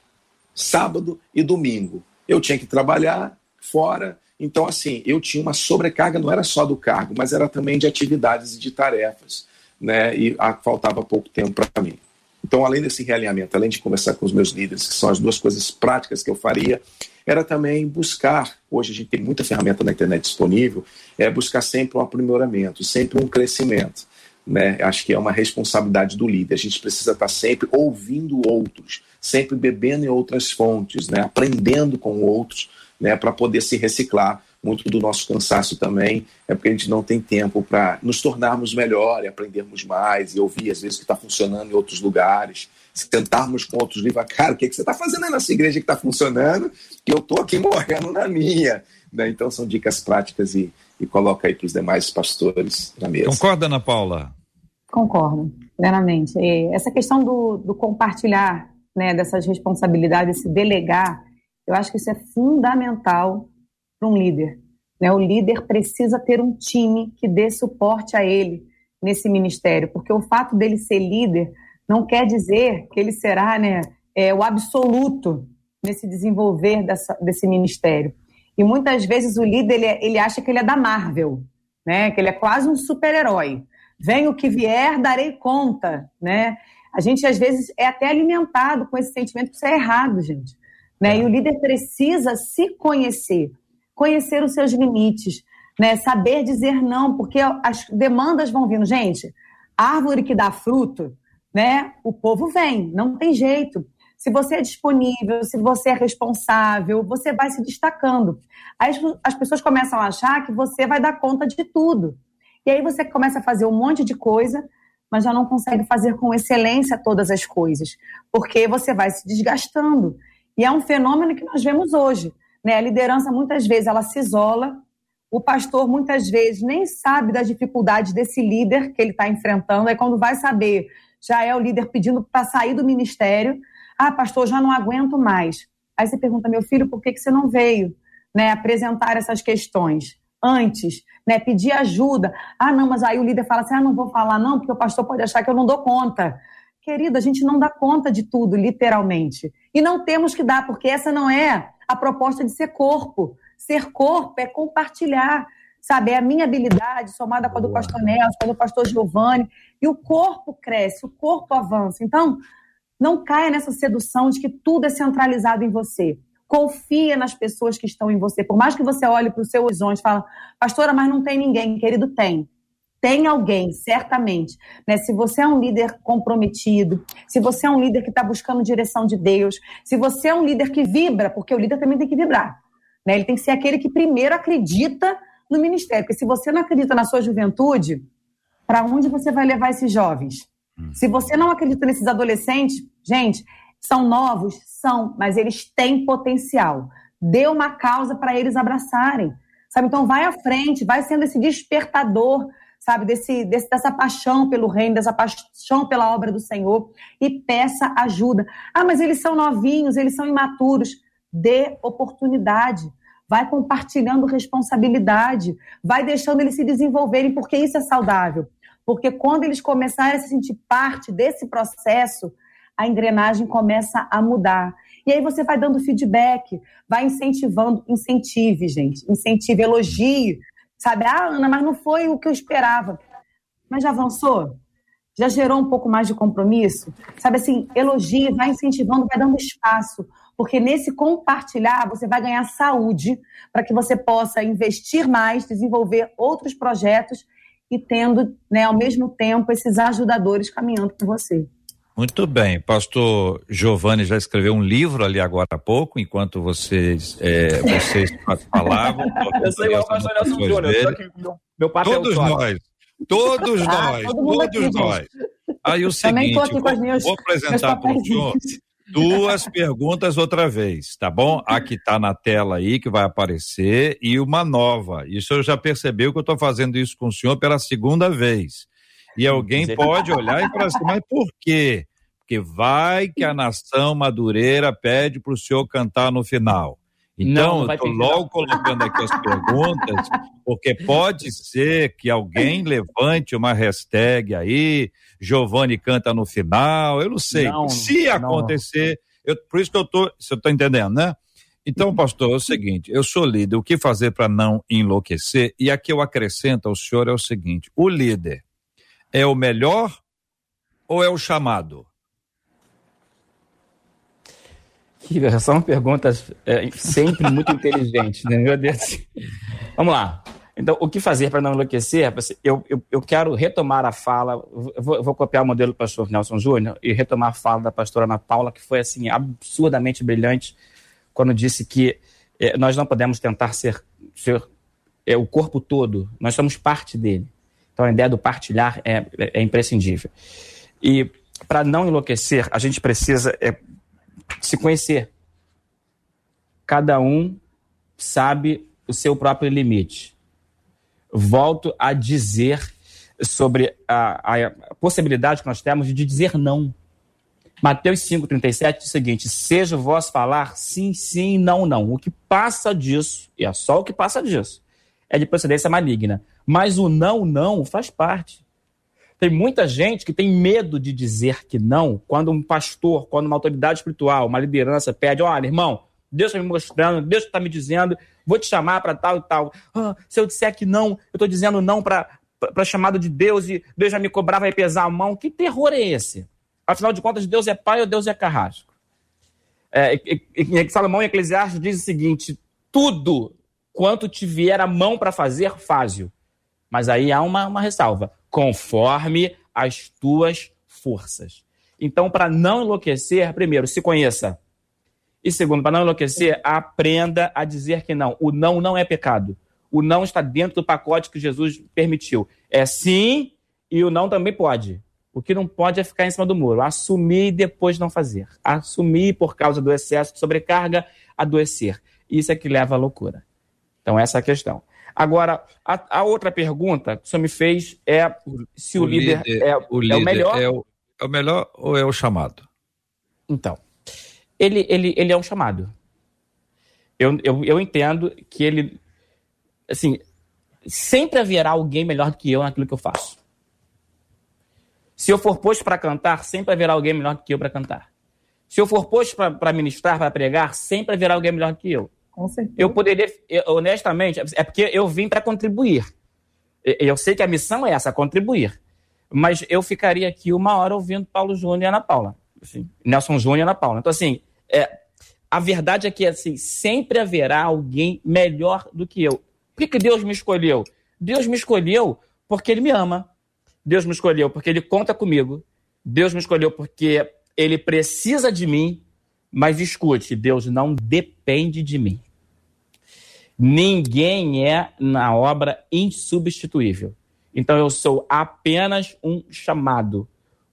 sábado e domingo. Eu tinha que trabalhar fora, então assim, eu tinha uma sobrecarga, não era só do cargo, mas era também de atividades e de tarefas, né? E a, faltava pouco tempo para mim. Então, além desse realinhamento, além de conversar com os meus líderes, que são as duas coisas práticas que eu faria, era também buscar, hoje a gente tem muita ferramenta na internet disponível, é buscar sempre um aprimoramento, sempre um crescimento. Né? Acho que é uma responsabilidade do líder. A gente precisa estar sempre ouvindo outros, sempre bebendo em outras fontes, né? aprendendo com outros, né? para poder se reciclar. Muito do nosso cansaço também é porque a gente não tem tempo para nos tornarmos melhor e aprendermos mais e ouvir, às vezes, o que está funcionando em outros lugares sentarmos com outros livros, cara, o que, que você está fazendo aí nessa igreja que está funcionando, que eu estou aqui morrendo na minha. Né? Então são dicas práticas e, e coloca aí para os demais pastores na mesa. Concorda, Ana Paula? Concordo, plenamente. Essa questão do, do compartilhar né, dessas responsabilidades, se delegar, eu acho que isso é fundamental para um líder. Né? O líder precisa ter um time que dê suporte a ele nesse ministério, porque o fato dele ser líder não quer dizer que ele será né, é, o absoluto nesse desenvolver dessa, desse ministério. E muitas vezes o líder ele, é, ele acha que ele é da Marvel, né? que ele é quase um super-herói. Vem o que vier, darei conta. Né? A gente, às vezes, é até alimentado com esse sentimento que isso é errado, gente. Né? E o líder precisa se conhecer, conhecer os seus limites, né? saber dizer não, porque as demandas vão vindo. Gente, árvore que dá fruto, né? O povo vem, não tem jeito. Se você é disponível, se você é responsável, você vai se destacando. Aí as pessoas começam a achar que você vai dar conta de tudo. E aí você começa a fazer um monte de coisa, mas já não consegue fazer com excelência todas as coisas, porque você vai se desgastando. E é um fenômeno que nós vemos hoje. Né? A liderança, muitas vezes, ela se isola, o pastor, muitas vezes, nem sabe das dificuldades desse líder que ele está enfrentando. Aí, quando vai saber já é o líder pedindo para sair do ministério. Ah, pastor, já não aguento mais. Aí você pergunta, meu filho, por que, que você não veio né, apresentar essas questões antes? Né, pedir ajuda. Ah, não, mas aí o líder fala assim: ah, não vou falar, não, porque o pastor pode achar que eu não dou conta. Querido, a gente não dá conta de tudo, literalmente. E não temos que dar, porque essa não é a proposta de ser corpo. Ser corpo é compartilhar sabe? É a minha habilidade somada com a do pastor Nelson, com a do pastor Giovanni, e o corpo cresce, o corpo avança. Então, não caia nessa sedução de que tudo é centralizado em você. Confia nas pessoas que estão em você. Por mais que você olhe para o seu horizonte e fale, pastora, mas não tem ninguém. Querido, tem. Tem alguém, certamente. Né? Se você é um líder comprometido, se você é um líder que está buscando direção de Deus, se você é um líder que vibra, porque o líder também tem que vibrar. Né? Ele tem que ser aquele que primeiro acredita no ministério. Porque se você não acredita na sua juventude, para onde você vai levar esses jovens? Hum. Se você não acredita nesses adolescentes, gente, são novos? São, mas eles têm potencial. Dê uma causa para eles abraçarem. Sabe? Então vai à frente, vai sendo esse despertador, sabe, desse, desse, dessa paixão pelo reino, dessa paixão pela obra do Senhor e peça ajuda. Ah, mas eles são novinhos, eles são imaturos. Dê oportunidade vai compartilhando responsabilidade, vai deixando eles se desenvolverem, porque isso é saudável. Porque quando eles começarem a se sentir parte desse processo, a engrenagem começa a mudar. E aí você vai dando feedback, vai incentivando, incentive, gente, incentive, elogie, sabe? Ah, Ana, mas não foi o que eu esperava. Mas já avançou? Já gerou um pouco mais de compromisso? Sabe assim, elogie, vai incentivando, vai dando espaço porque nesse compartilhar você vai ganhar saúde para que você possa investir mais, desenvolver outros projetos e tendo, né, ao mesmo tempo, esses ajudadores caminhando com você. Muito bem, pastor Giovanni já escreveu um livro ali agora há pouco, enquanto vocês, é, <laughs> vocês falavam. Eu sou igual o pastor Nelson Júnior, meu papel Todos nós, todos ah, nós, todos aqui, nós. Aí o seguinte, vou, vou apresentar para o senhor duas perguntas outra vez, tá bom? A que tá na tela aí, que vai aparecer, e uma nova. Isso eu já percebeu que eu estou fazendo isso com o senhor pela segunda vez. E alguém pode olhar e falar assim, mas por quê? porque vai que a nação madureira pede para o senhor cantar no final. Então, eu estou logo colocando aqui as perguntas, porque pode ser que alguém levante uma hashtag aí, Giovanni canta no final, eu não sei. Não, Se acontecer, eu, por isso que eu estou, você está entendendo, né? Então, pastor, é o seguinte: eu sou líder, o que fazer para não enlouquecer? E aqui eu acrescento ao senhor é o seguinte: o líder é o melhor ou é o chamado? <laughs> São perguntas é, sempre muito inteligentes, né? Meu Deus. Vamos lá. Então, o que fazer para não enlouquecer? Eu, eu, eu, quero retomar a fala, eu vou, eu vou, copiar o modelo do pastor Nelson Júnior e retomar a fala da pastora Ana Paula, que foi assim absurdamente brilhante quando disse que é, nós não podemos tentar ser, ser é, o corpo todo, nós somos parte dele. Então, a ideia do partilhar é, é, é imprescindível. E para não enlouquecer, a gente precisa é, se conhecer. Cada um sabe o seu próprio limite. Volto a dizer sobre a, a possibilidade que nós temos de dizer não. Mateus 5,37 diz o seguinte: seja vosso falar sim, sim, não, não. O que passa disso, e é só o que passa disso, é de procedência maligna. Mas o não, não faz parte. Tem muita gente que tem medo de dizer que não quando um pastor, quando uma autoridade espiritual, uma liderança pede: olha, irmão, Deus está me mostrando, Deus está me dizendo, vou te chamar para tal e tal. Ah, se eu disser que não, eu estou dizendo não para a chamada de Deus e Deus já me cobrar, vai pesar a mão. Que terror é esse? Afinal de contas, Deus é pai ou Deus é carrasco? É, e, e, Salomão em Eclesiastes diz o seguinte: tudo quanto te vier a mão para fazer, faz-o. Mas aí há uma, uma ressalva conforme as tuas forças. Então, para não enlouquecer, primeiro, se conheça. E segundo, para não enlouquecer, aprenda a dizer que não. O não não é pecado. O não está dentro do pacote que Jesus permitiu. É sim e o não também pode. O que não pode é ficar em cima do muro. Assumir e depois não fazer. Assumir por causa do excesso de sobrecarga, adoecer. Isso é que leva à loucura. Então, essa é a questão. Agora, a, a, outra pergunta que o senhor me fez é se o, o líder, líder, é, o, líder é o melhor. É o, é o, melhor ou é o chamado? Então, ele, ele, ele é um chamado. Eu, eu, eu entendo que ele. Assim, sempre haverá alguém melhor do que eu naquilo que eu faço. Se eu for posto para cantar, sempre haverá alguém melhor do que eu para cantar. Se eu for posto para ministrar, para pregar, sempre haverá alguém melhor do que eu. Certeza. Eu poderia, honestamente, é porque eu vim para contribuir. Eu sei que a missão é essa, contribuir. Mas eu ficaria aqui uma hora ouvindo Paulo Júnior e Ana Paula. Assim, Nelson Júnior e Ana Paula. Então, assim, é, a verdade é que assim, sempre haverá alguém melhor do que eu. Por que, que Deus me escolheu? Deus me escolheu porque Ele me ama. Deus me escolheu porque Ele conta comigo. Deus me escolheu porque Ele precisa de mim. Mas escute, Deus não depende de mim. Ninguém é na obra insubstituível. Então eu sou apenas um chamado,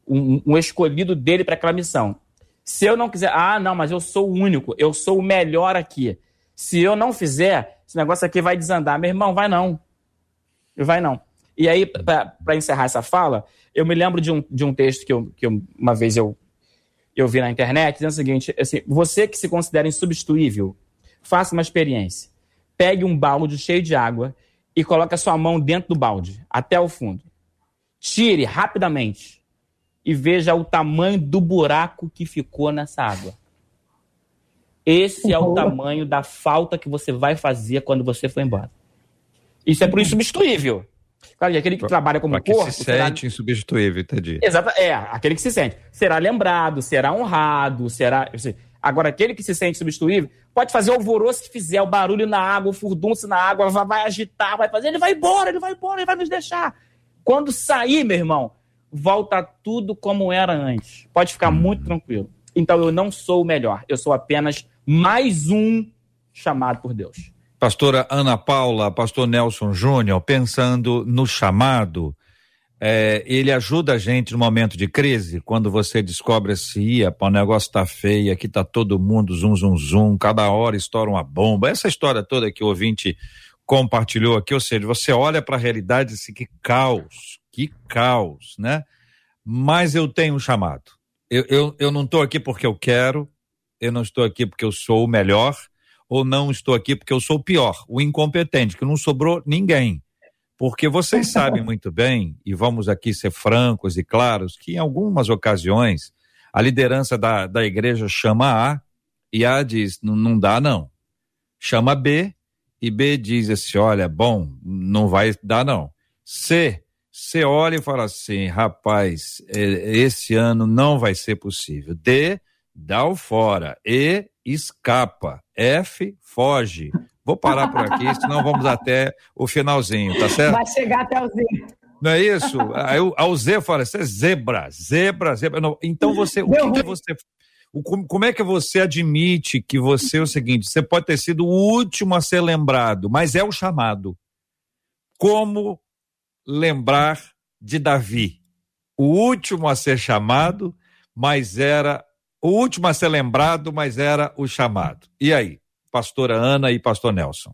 um, um escolhido dele para aquela missão. Se eu não quiser, ah, não, mas eu sou o único, eu sou o melhor aqui. Se eu não fizer, esse negócio aqui vai desandar. Meu irmão, vai não. Vai não. E aí, para encerrar essa fala, eu me lembro de um, de um texto que, eu, que uma vez eu, eu vi na internet, dizendo o seguinte: assim, você que se considera insubstituível, faça uma experiência pegue um balde cheio de água e coloque a sua mão dentro do balde, até o fundo. Tire rapidamente e veja o tamanho do buraco que ficou nessa água. Esse é o tamanho da falta que você vai fazer quando você for embora. Isso é por insubstituível. Claro, aquele que trabalha como pra corpo. Que se será... sente insubstituível, entendi. Exato, é, aquele que se sente. Será lembrado, será honrado, será. Agora, aquele que se sente substituível, pode fazer o alvoroço que fizer, o barulho na água, o furdunço na água, vai, vai agitar, vai fazer, ele vai embora, ele vai embora, ele vai nos deixar. Quando sair, meu irmão, volta tudo como era antes. Pode ficar muito tranquilo. Então, eu não sou o melhor, eu sou apenas mais um chamado por Deus. Pastora Ana Paula, pastor Nelson Júnior, pensando no chamado, é, ele ajuda a gente no momento de crise, quando você descobre ia, o negócio tá feio, aqui tá todo mundo zum, zum, zum, cada hora estoura uma bomba. Essa história toda que o ouvinte compartilhou aqui, ou seja, você olha para a realidade e diz assim, que caos, que caos, né? Mas eu tenho um chamado. eu, eu, eu não estou aqui porque eu quero, eu não estou aqui porque eu sou o melhor, ou não estou aqui porque eu sou o pior, o incompetente, que não sobrou ninguém. Porque vocês sabem muito bem, e vamos aqui ser francos e claros, que em algumas ocasiões a liderança da, da igreja chama A e A diz: não, dá não. Chama B e B diz assim: olha, bom, não vai dar não. C, você olha e fala assim: rapaz, esse ano não vai ser possível. D, dá o fora. E, escapa. F, foge. Vou parar por aqui, senão vamos até o finalzinho, tá certo? Vai chegar até o Z. Não é isso? Aí o Z fala, isso é zebra, zebra, zebra. Não, então você, o que, que você, como é que você admite que você é o seguinte, você pode ter sido o último a ser lembrado, mas é o chamado. Como lembrar de Davi? O último a ser chamado, mas era o último a ser lembrado, mas era o chamado. E aí, pastora Ana e pastor Nelson?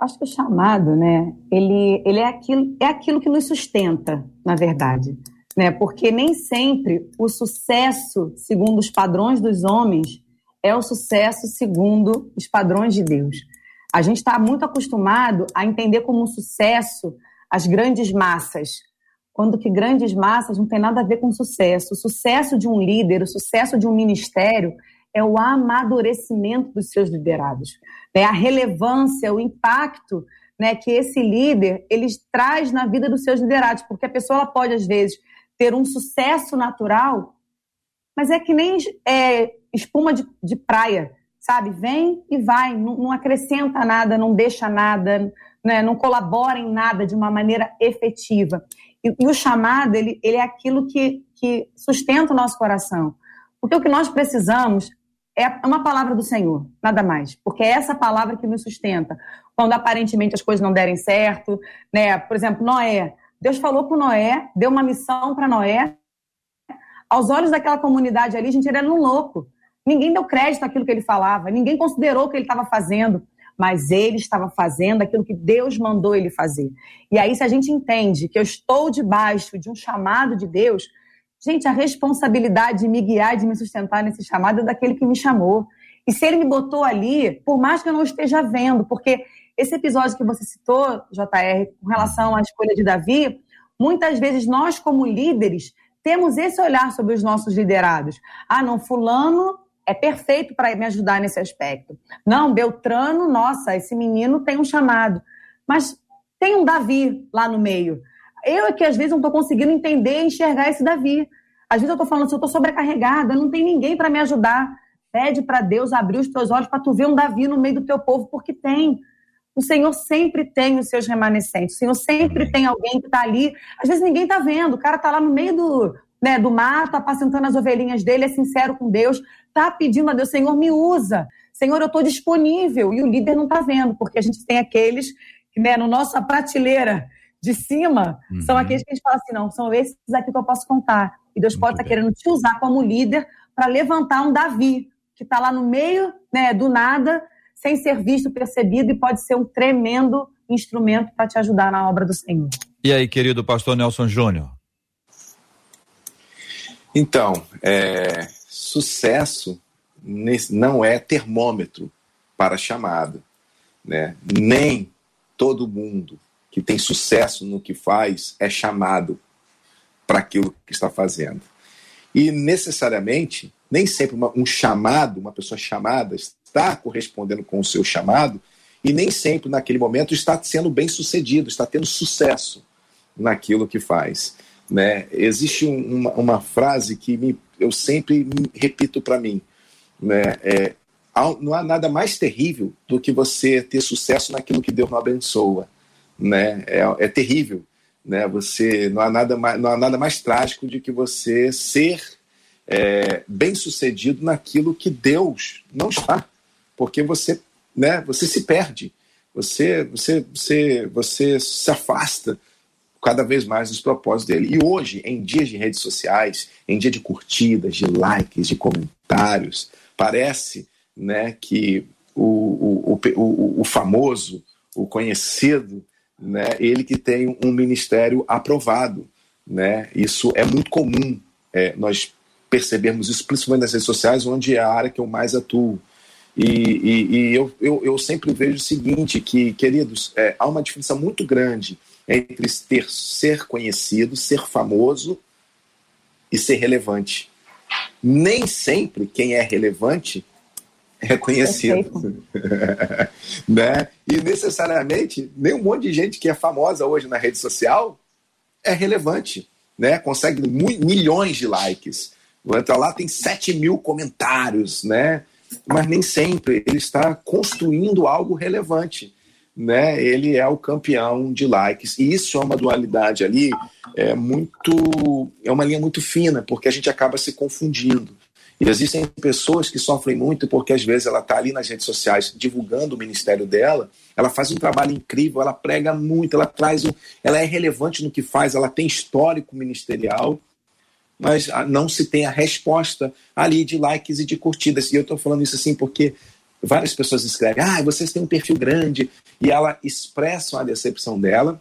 Acho que o chamado, né, ele, ele é, aquilo, é aquilo que nos sustenta, na verdade. Né? Porque nem sempre o sucesso, segundo os padrões dos homens, é o sucesso segundo os padrões de Deus. A gente está muito acostumado a entender como um sucesso as grandes massas, quando que grandes massas não tem nada a ver com sucesso. O sucesso de um líder, o sucesso de um ministério é o amadurecimento dos seus liderados, né? a relevância, o impacto né, que esse líder ele traz na vida dos seus liderados, porque a pessoa pode às vezes ter um sucesso natural, mas é que nem é, espuma de, de praia, sabe? Vem e vai, não, não acrescenta nada, não deixa nada, né? não colabora em nada de uma maneira efetiva. E, e o chamado, ele, ele é aquilo que, que sustenta o nosso coração. Porque o que nós precisamos é uma palavra do Senhor, nada mais. Porque é essa palavra que nos sustenta. Quando aparentemente as coisas não derem certo, né? Por exemplo, Noé. Deus falou com Noé, deu uma missão para Noé. Aos olhos daquela comunidade ali, gente, ele era um louco. Ninguém deu crédito àquilo que ele falava, ninguém considerou o que ele estava fazendo mas ele estava fazendo aquilo que Deus mandou ele fazer. E aí, se a gente entende que eu estou debaixo de um chamado de Deus, gente, a responsabilidade de me guiar, de me sustentar nesse chamado é daquele que me chamou. E se ele me botou ali, por mais que eu não esteja vendo, porque esse episódio que você citou, JR, com relação à escolha de Davi, muitas vezes nós, como líderes, temos esse olhar sobre os nossos liderados. Ah, não, fulano é perfeito para me ajudar nesse aspecto. Não, Beltrano, nossa, esse menino tem um chamado. Mas tem um Davi lá no meio. Eu é que às vezes não estou conseguindo entender e enxergar esse Davi. Às vezes eu estou falando assim, eu estou sobrecarregada, não tem ninguém para me ajudar. Pede para Deus abrir os teus olhos para tu ver um Davi no meio do teu povo, porque tem. O Senhor sempre tem os seus remanescentes. O Senhor sempre tem alguém que está ali. Às vezes ninguém está vendo. O cara está lá no meio do, né, do mato, apacentando as ovelhinhas dele, é sincero com Deus, está pedindo a Deus, Senhor, me usa. Senhor, eu estou disponível. E o líder não está vendo, porque a gente tem aqueles que, né, no nossa prateleira de cima, uhum. são aqueles que a gente fala assim, não, são esses aqui que eu posso contar. E Deus Muito pode estar tá querendo te usar como líder para levantar um Davi, que está lá no meio né, do nada, sem ser visto, percebido, e pode ser um tremendo instrumento para te ajudar na obra do Senhor. E aí, querido pastor Nelson Júnior? Então, é, sucesso não é termômetro para chamada. Né? Nem todo mundo que tem sucesso no que faz é chamado para aquilo que está fazendo. E necessariamente, nem sempre uma, um chamado, uma pessoa chamada, está correspondendo com o seu chamado, e nem sempre naquele momento está sendo bem sucedido, está tendo sucesso naquilo que faz. Né? Existe uma, uma frase que me, eu sempre repito para mim: né? É, não há nada mais terrível do que você ter sucesso naquilo que Deus não abençoa. Né? É, é terrível. Né? Você não há nada mais, não há nada mais trágico de que você ser é, bem sucedido naquilo que Deus não está, porque você, né? Você se perde, você, você, você, você se afasta cada vez mais dos propósitos dele. E hoje, em dias de redes sociais, em dia de curtidas, de likes, de comentários, parece né, que o, o, o, o famoso, o conhecido, né, ele que tem um ministério aprovado. Né? Isso é muito comum. É, nós percebermos isso, principalmente nas redes sociais, onde é a área que eu mais atuo. E, e, e eu, eu, eu, sempre vejo o seguinte, que, queridos, é, há uma diferença muito grande entre ter, ser conhecido, ser famoso e ser relevante. Nem sempre quem é relevante é conhecido. <laughs> né? E necessariamente, nem um monte de gente que é famosa hoje na rede social é relevante. Né? Consegue milhões de likes. Entra lá, tem 7 mil comentários, né? mas nem sempre ele está construindo algo relevante. Né? Ele é o campeão de likes. E isso é uma dualidade ali é muito é uma linha muito fina, porque a gente acaba se confundindo. E existem pessoas que sofrem muito porque às vezes ela está ali nas redes sociais divulgando o ministério dela, ela faz um trabalho incrível, ela prega muito, ela traz um, ela é relevante no que faz, ela tem histórico ministerial, mas ah, não se tem a resposta ali de likes e de curtidas. E eu estou falando isso assim porque várias pessoas escrevem: ah, vocês têm um perfil grande, e ela expressa a decepção dela,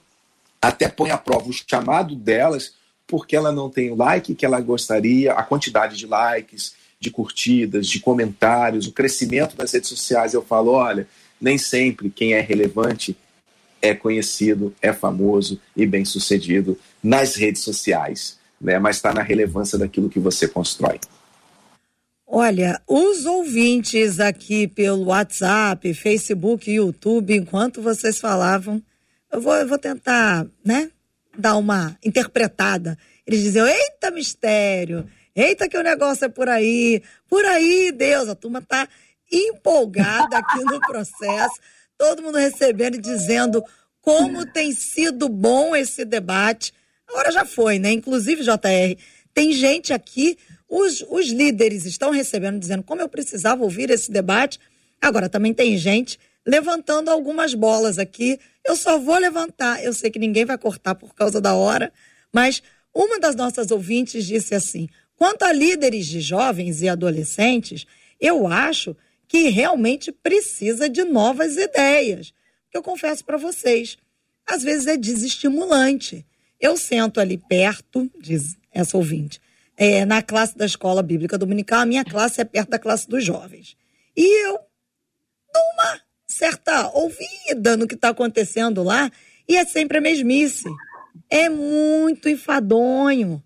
até põe à prova o chamado delas, porque ela não tem o like que ela gostaria, a quantidade de likes, de curtidas, de comentários, o crescimento das redes sociais. Eu falo: olha, nem sempre quem é relevante é conhecido, é famoso e bem sucedido nas redes sociais né? mas está na relevância daquilo que você constrói. Olha, os ouvintes aqui pelo WhatsApp, Facebook, YouTube, enquanto vocês falavam, eu vou, eu vou tentar, né, dar uma interpretada. Eles diziam: eita mistério, eita que o negócio é por aí, por aí, Deus, a turma tá empolgada aqui no <laughs> processo, todo mundo recebendo e dizendo como tem sido bom esse debate Agora já foi, né? Inclusive, JR, tem gente aqui, os, os líderes estão recebendo, dizendo como eu precisava ouvir esse debate. Agora, também tem gente levantando algumas bolas aqui. Eu só vou levantar. Eu sei que ninguém vai cortar por causa da hora, mas uma das nossas ouvintes disse assim: quanto a líderes de jovens e adolescentes, eu acho que realmente precisa de novas ideias. Eu confesso para vocês, às vezes é desestimulante. Eu sento ali perto, diz essa ouvinte, é, na classe da escola bíblica dominical, a minha classe é perto da classe dos jovens. E eu dou uma certa ouvida no que está acontecendo lá, e é sempre a mesmice. É muito enfadonho.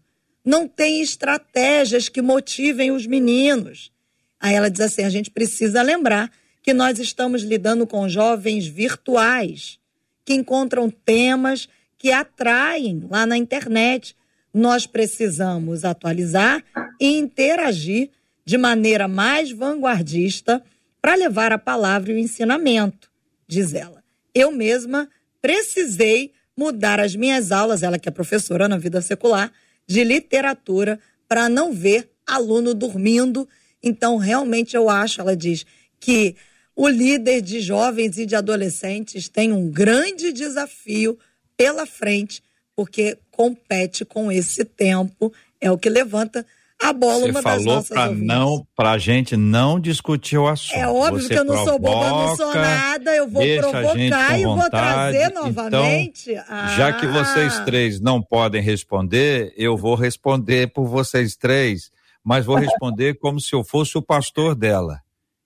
Não tem estratégias que motivem os meninos. Aí ela diz assim: a gente precisa lembrar que nós estamos lidando com jovens virtuais, que encontram temas que atraem lá na internet. Nós precisamos atualizar e interagir de maneira mais vanguardista para levar a palavra e o ensinamento, diz ela. Eu mesma precisei mudar as minhas aulas, ela que é professora na vida secular, de literatura, para não ver aluno dormindo. Então, realmente, eu acho, ela diz, que o líder de jovens e de adolescentes tem um grande desafio pela frente, porque compete com esse tempo, é o que levanta a bola Você uma falou das ouvintes. não pra gente não discutir o assunto. É óbvio Você que eu não sou boba, não sou provoca, nada, eu vou provocar e vou vontade. trazer Então, novamente. Já que Ah, vocês três não podem responder, eu vou responder por vocês três, mas vou responder <laughs> como se eu fosse o pastor dela.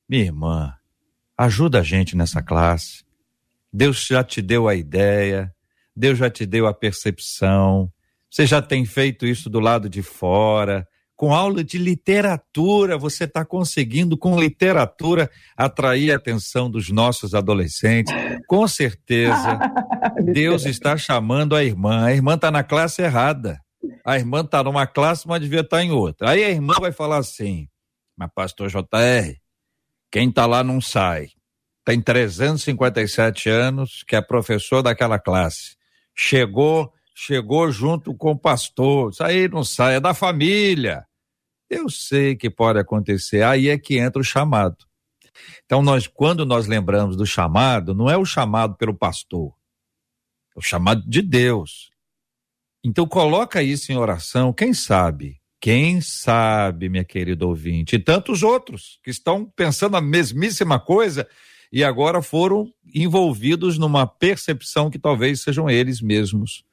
Minha irmã, ajuda a gente nessa classe. Deus já te deu a ideia, Deus já te deu a percepção, você já tem feito isso do lado de fora. Com aula de literatura, você está conseguindo, com literatura, atrair a atenção dos nossos adolescentes. Com certeza, <laughs> Deus está chamando a irmã. A irmã está na classe errada. A irmã está numa classe, mas devia estar em outra. Aí a irmã vai falar assim: Mas, pastor JR, quem está lá não sai. Tem 357 anos, que é professor daquela classe. Chegou, chegou junto com o pastor. Isso aí não sai, é da família. Eu sei que pode acontecer. Aí é que entra o chamado. Então, nós, quando nós lembramos do chamado, não é o chamado pelo pastor, é o chamado de Deus. Então, coloca isso em oração. Quem sabe? Quem sabe, minha querida ouvinte? E tantos outros que estão pensando a mesmíssima coisa e agora foram envolvidos numa percepção que talvez sejam eles mesmos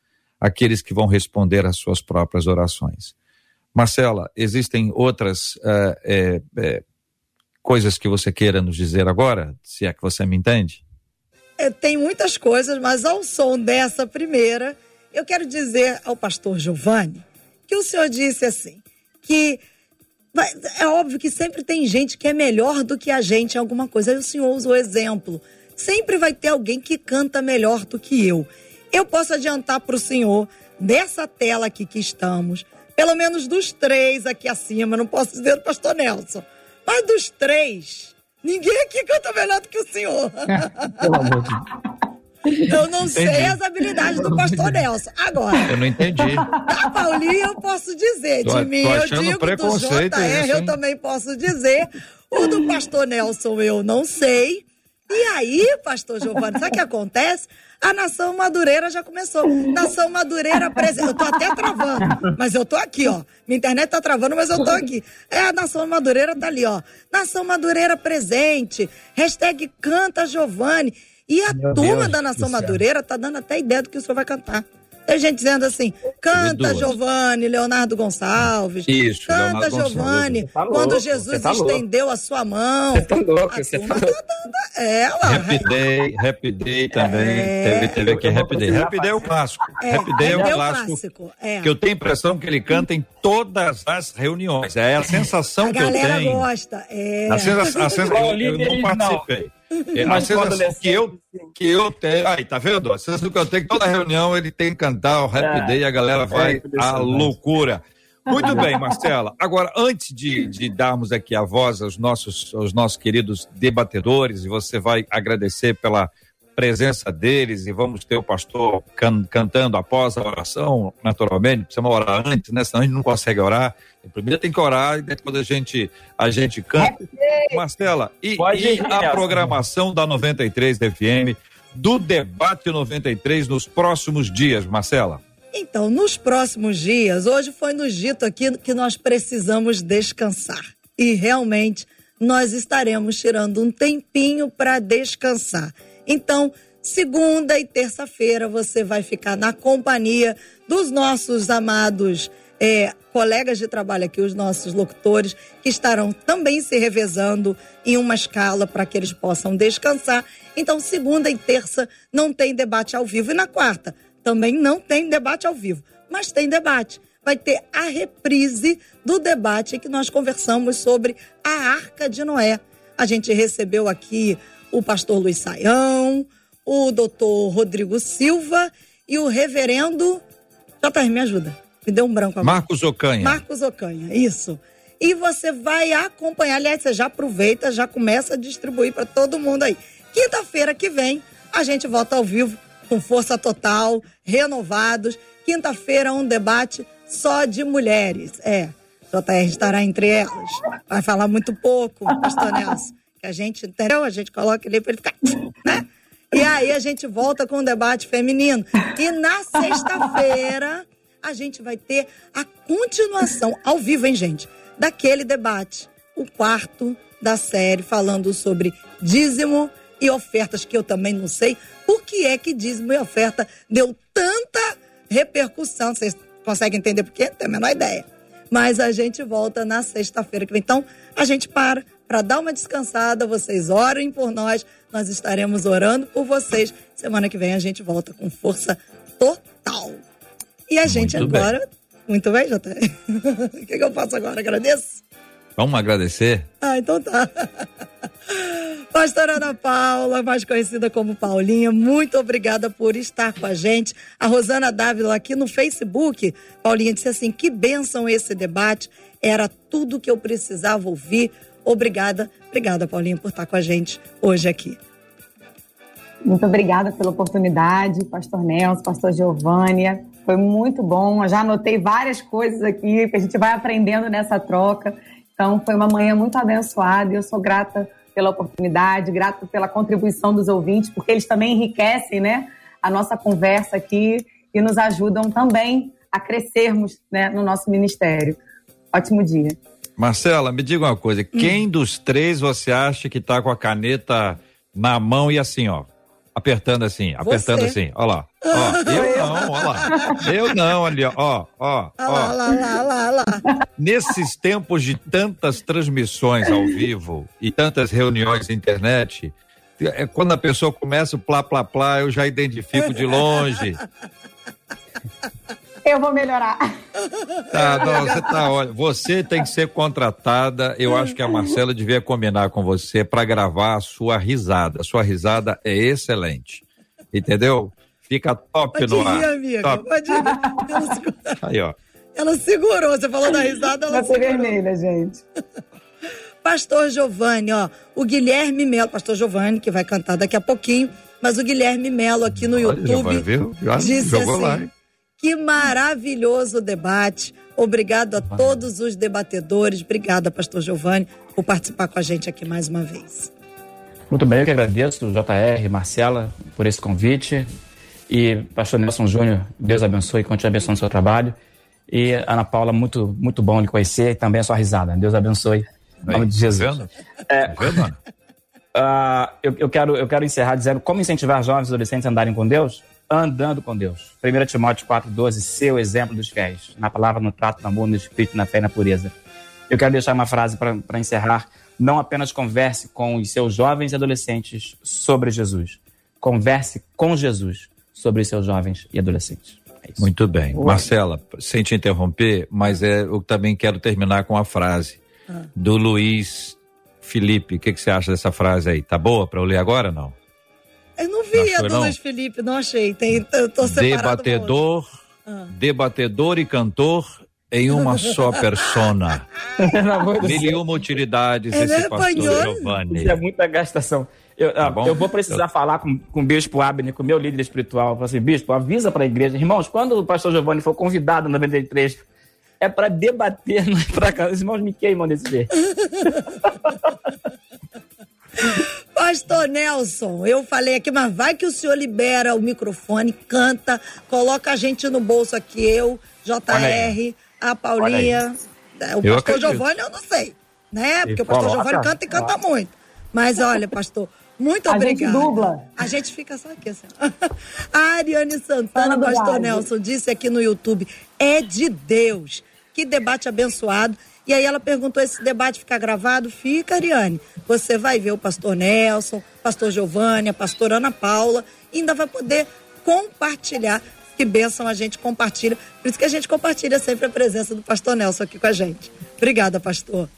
aqueles que vão responder às suas próprias orações. Marcela, existem outras é, é, coisas que você queira nos dizer agora, se é que você me entende? É, tem muitas coisas, mas ao som dessa primeira, eu quero dizer ao pastor Giovanni que o senhor disse assim, que é óbvio que sempre tem gente que é melhor do que a gente em alguma coisa. Aí o senhor usou o exemplo. Sempre vai ter alguém que canta melhor do que eu. Eu posso adiantar para o senhor, dessa tela aqui que estamos, pelo menos dos três aqui acima, não posso dizer do pastor Nelson, mas dos três, ninguém aqui canta melhor do que o senhor. <laughs> Pelo amor de Deus. Eu não entendi. sei as habilidades do pastor Nelson. Agora. Eu não entendi. Da Paulinha eu posso dizer. Tô, de mim eu digo do JR eu também posso dizer. O do pastor Nelson eu não sei. E aí, pastor Giovanni, sabe o que acontece? A Nação Madureira já começou. Nação Madureira presente. Eu tô até travando, mas eu tô aqui, ó. Minha internet tá travando, mas eu tô aqui. É, a Nação Madureira tá ali, ó. Nação Madureira presente. Hashtag canta Giovanni. E a Meu turma Deus da Nação Madureira tá dando até ideia do que o senhor vai cantar. Tem gente dizendo assim: canta Giovanni, Leonardo Gonçalves. Isso, canta Giovanni. Tá quando Jesus tá estendeu a sua mão. Você tá louco, você tá louco. Tá ela. Happy Day, Happy Day também. É... Teve, teve aqui Happy Day. Happy Day é o clássico. É, Happy Day é o clássico. clássico. É. Que eu tenho a impressão que ele canta em todas as reuniões. É a sensação a que eu tenho. A galera gosta. É. A sensação, a sensação, eu, eu não participei. É, a sensação que eu, que eu tenho. Aí, tá vendo? A sensação que eu tenho que toda reunião ele tem que cantar o Happy é, Day e a galera vai é, à loucura. Muito bem, Marcela. Agora, antes de, de, darmos aqui a voz aos nossos, aos nossos queridos debatedores, e você vai agradecer pela presença deles e vamos ter o pastor can, cantando após a oração, naturalmente, precisamos orar antes, né? Senão a gente não consegue orar. Primeiro tem que orar e depois a gente, a gente canta. Marcela, e, e a programação da 93 FM, do debate 93 nos próximos dias, Marcela? Então, nos próximos dias, hoje foi nos dito aqui que nós precisamos descansar. E realmente nós estaremos tirando um tempinho para descansar. Então, segunda e terça-feira você vai ficar na companhia dos nossos amados é, colegas de trabalho aqui, os nossos locutores, que estarão também se revezando em uma escala para que eles possam descansar. Então, segunda e terça não tem debate ao vivo. E na quarta também não tem debate ao vivo, mas tem debate. Vai ter a reprise do debate que nós conversamos sobre a Arca de Noé. A gente recebeu aqui o pastor Luiz Saião, o doutor Rodrigo Silva e o reverendo. JR, me ajuda. Me deu um branco agora. Marcos Ocanha. Marcos Ocanha, isso. E você vai acompanhar, aliás, você já aproveita, já começa a distribuir para todo mundo aí. Quinta-feira que vem, a gente volta ao vivo com força total, renovados. Quinta-feira, um debate só de mulheres. É, JR estará entre elas. Vai falar muito pouco, pastor Nelson que a gente, entendeu? A gente coloca ele para ele ficar, né? E aí a gente volta com o debate feminino. E na sexta-feira a gente vai ter a continuação, ao vivo, hein, gente? Daquele debate, o quarto da série, falando sobre dízimo e ofertas, que eu também não sei por que é que dízimo e oferta deu tanta repercussão. Vocês conseguem entender por quê? Não tenho a menor ideia. Mas a gente volta na sexta-feira que vem. Então, a gente para para dar uma descansada. Vocês orem por nós, nós estaremos orando por vocês. Semana que vem a gente volta com força total. E a gente muito agora. Bem. Muito bem, Jota. <laughs> o que, que eu faço agora? Agradeço? Vamos agradecer? Ah, então tá. Pastora Ana Paula, mais conhecida como Paulinha, muito obrigada por estar com a gente. A Rosana Dávila aqui no Facebook, Paulinha disse assim: que bênção esse debate, era tudo que eu precisava ouvir. Obrigada, obrigada, Paulinha, por estar com a gente hoje aqui. Muito obrigada pela oportunidade, Pastor Nelson, Pastor Giovânia. Foi muito bom. Eu já anotei várias coisas aqui que a gente vai aprendendo nessa troca. Então, foi uma manhã muito abençoada e eu sou grata pela oportunidade, grata pela contribuição dos ouvintes, porque eles também enriquecem né, a nossa conversa aqui e nos ajudam também a crescermos né, no nosso ministério. Ótimo dia. Marcela, me diga uma coisa. Hum. Quem dos três você acha que tá com a caneta na mão e assim, ó, apertando assim, apertando você. assim, ó lá. Ó, <laughs> eu não, ó lá. Eu não, ali, ó, ó, ó. Lá, lá, lá, lá, lá. Nesses tempos de tantas transmissões ao vivo e tantas reuniões na internet, é quando a pessoa começa o plá, plá, plá, eu já identifico de longe. <laughs> Eu vou melhorar. Tá, não, você tá, olha, você tem que ser contratada. Eu acho que a Marcela devia combinar com você para gravar a sua risada. A sua risada é excelente. Entendeu? Fica top Pode no ir, ar. amiga. Top. Pode ir. Ela, segurou- Aí, ó. ela segurou. Você falou da risada, ela Vai ser segurou. vermelha, gente. Pastor Giovanni, ó. O Guilherme Melo, Pastor Giovanni, que vai cantar daqui a pouquinho. Mas o Guilherme Melo aqui no Olha, já vai YouTube ver, já disse jogou assim: lá, hein? Que maravilhoso debate. Obrigado a todos os debatedores. Obrigada, Pastor Giovanni, por participar com a gente aqui mais uma vez. Muito bem, eu que agradeço, JR, Marcela, por esse convite. E Pastor Nelson Júnior, Deus abençoe e continue abençoando o seu trabalho. E Ana Paula, muito, muito bom lhe conhecer e também a sua risada. Deus abençoe. Em nome de Jesus. Tá vendo? Vendo, Ana? Ah, eu, eu quero, eu quero encerrar dizendo como incentivar jovens e adolescentes a andarem com Deus? Andando com Deus. 1 Timóteo 4,12, seu exemplo dos fiéis. Na palavra, no trato, no amor, no espírito, na fé e na pureza. Eu quero deixar uma frase para encerrar. Não apenas converse com os seus jovens e adolescentes sobre Jesus. Converse com Jesus sobre os seus jovens e adolescentes. É. Muito bem. Marcela, sem te interromper, mas é, eu também quero terminar com a frase do Luiz Felipe. O que, que você acha dessa frase aí? Tá boa para eu ler agora não? Eu não vi Não a? Luiz Felipe, não achei. Tem, eu tô. Debatedor, Ah. debatedor e cantor em uma só <laughs> persona. <laughs> Mil e uma utilidades Ele esse é pastor espanhol. Giovanni. Isso é muita gastação. Eu, ah, bom? eu vou precisar falar com, com o Bispo Abner, com o meu líder espiritual. Falar assim, Bispo, avisa para a igreja. Irmãos, quando o pastor Giovanni for convidado no 93, é para debater, <laughs> não é para cá. Os irmãos me queimam desse jeito. Pastor Nelson, eu falei aqui, mas vai que o senhor libera o microfone, canta, coloca a gente no bolso aqui, eu, JR, a Paulinha. É, O Eu pastor. Giovanni eu não sei, né? Porque o pastor coloca, Giovanni canta e canta muito. Mas olha, pastor, muito A gente obrigada. dubla. A gente fica só aqui, assim. <laughs> A Ariane Santana, pastor. Nelson, disse aqui no YouTube, é de Deus. Que debate abençoado. E aí ela perguntou: esse debate fica gravado? Fica, Ariane. Você vai ver o pastor Nelson, pastor Giovanni, a pastora Ana Paula, e ainda vai poder compartilhar. Que bênção a gente compartilha. Por isso que a gente compartilha sempre a presença do pastor Nelson aqui com a gente. Obrigada, pastor.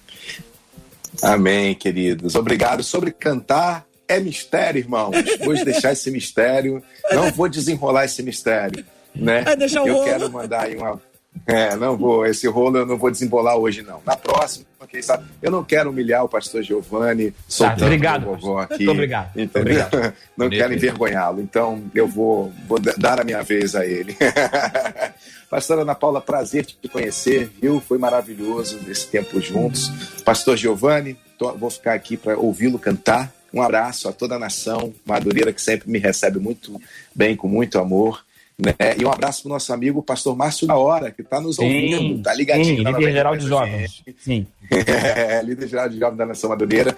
Amém, queridos. Obrigado. Sobre cantar é mistério, irmãos. Vou deixar esse mistério. Não vou desenrolar esse mistério, né? Vai deixar o Eu rolo. quero mandar aí uma. É, não vou. Esse rolo eu não vou desembolar hoje, não. Na próxima, quem sabe? Eu não quero humilhar o pastor Giovanni. soltando obrigado, o vovô pastor. aqui. Muito obrigado. Entendeu? <laughs> Não Bonito, quero envergonhá-lo. Então, eu vou, vou dar a minha vez a ele. <laughs> Pastora Ana Paula, prazer te conhecer, viu? Foi maravilhoso esse tempo juntos. Pastor Giovanni, tô- vou ficar aqui para ouvi-lo cantar. Um abraço a toda a nação, Madureira, que sempre me recebe muito bem, com muito amor. Né? E um abraço para o nosso amigo pastor Márcio da Hora, que está nos ouvindo, está ligadinho. sim, líder geral de 93 jovens. Sim. <laughs> é, líder geral de jovens da Nação Madureira.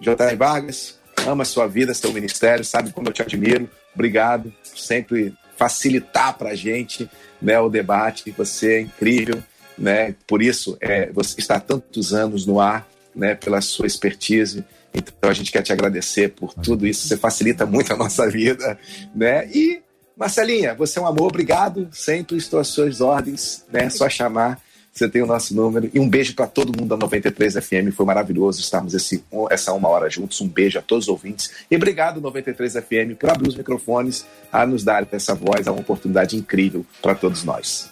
J.R. Vargas, ama a sua vida, seu ministério, sabe como eu te admiro. Obrigado por sempre facilitar para a gente né, o debate. Você é incrível, né? Por isso, é, você está há tantos anos no ar, né, pela sua expertise. Então, a gente quer te agradecer por tudo isso. Você facilita muito a nossa vida, né? E, Marcelinha, você é um amor, obrigado. Sempre estou às suas ordens, né? Só chamar. Você tem o nosso número. E um beijo para todo mundo da 93 FM. Foi maravilhoso estarmos esse, essa uma hora juntos. Um beijo a todos os ouvintes. E obrigado, 93 FM, por abrir os microfones, a nos dar essa voz, a uma oportunidade incrível para todos nós.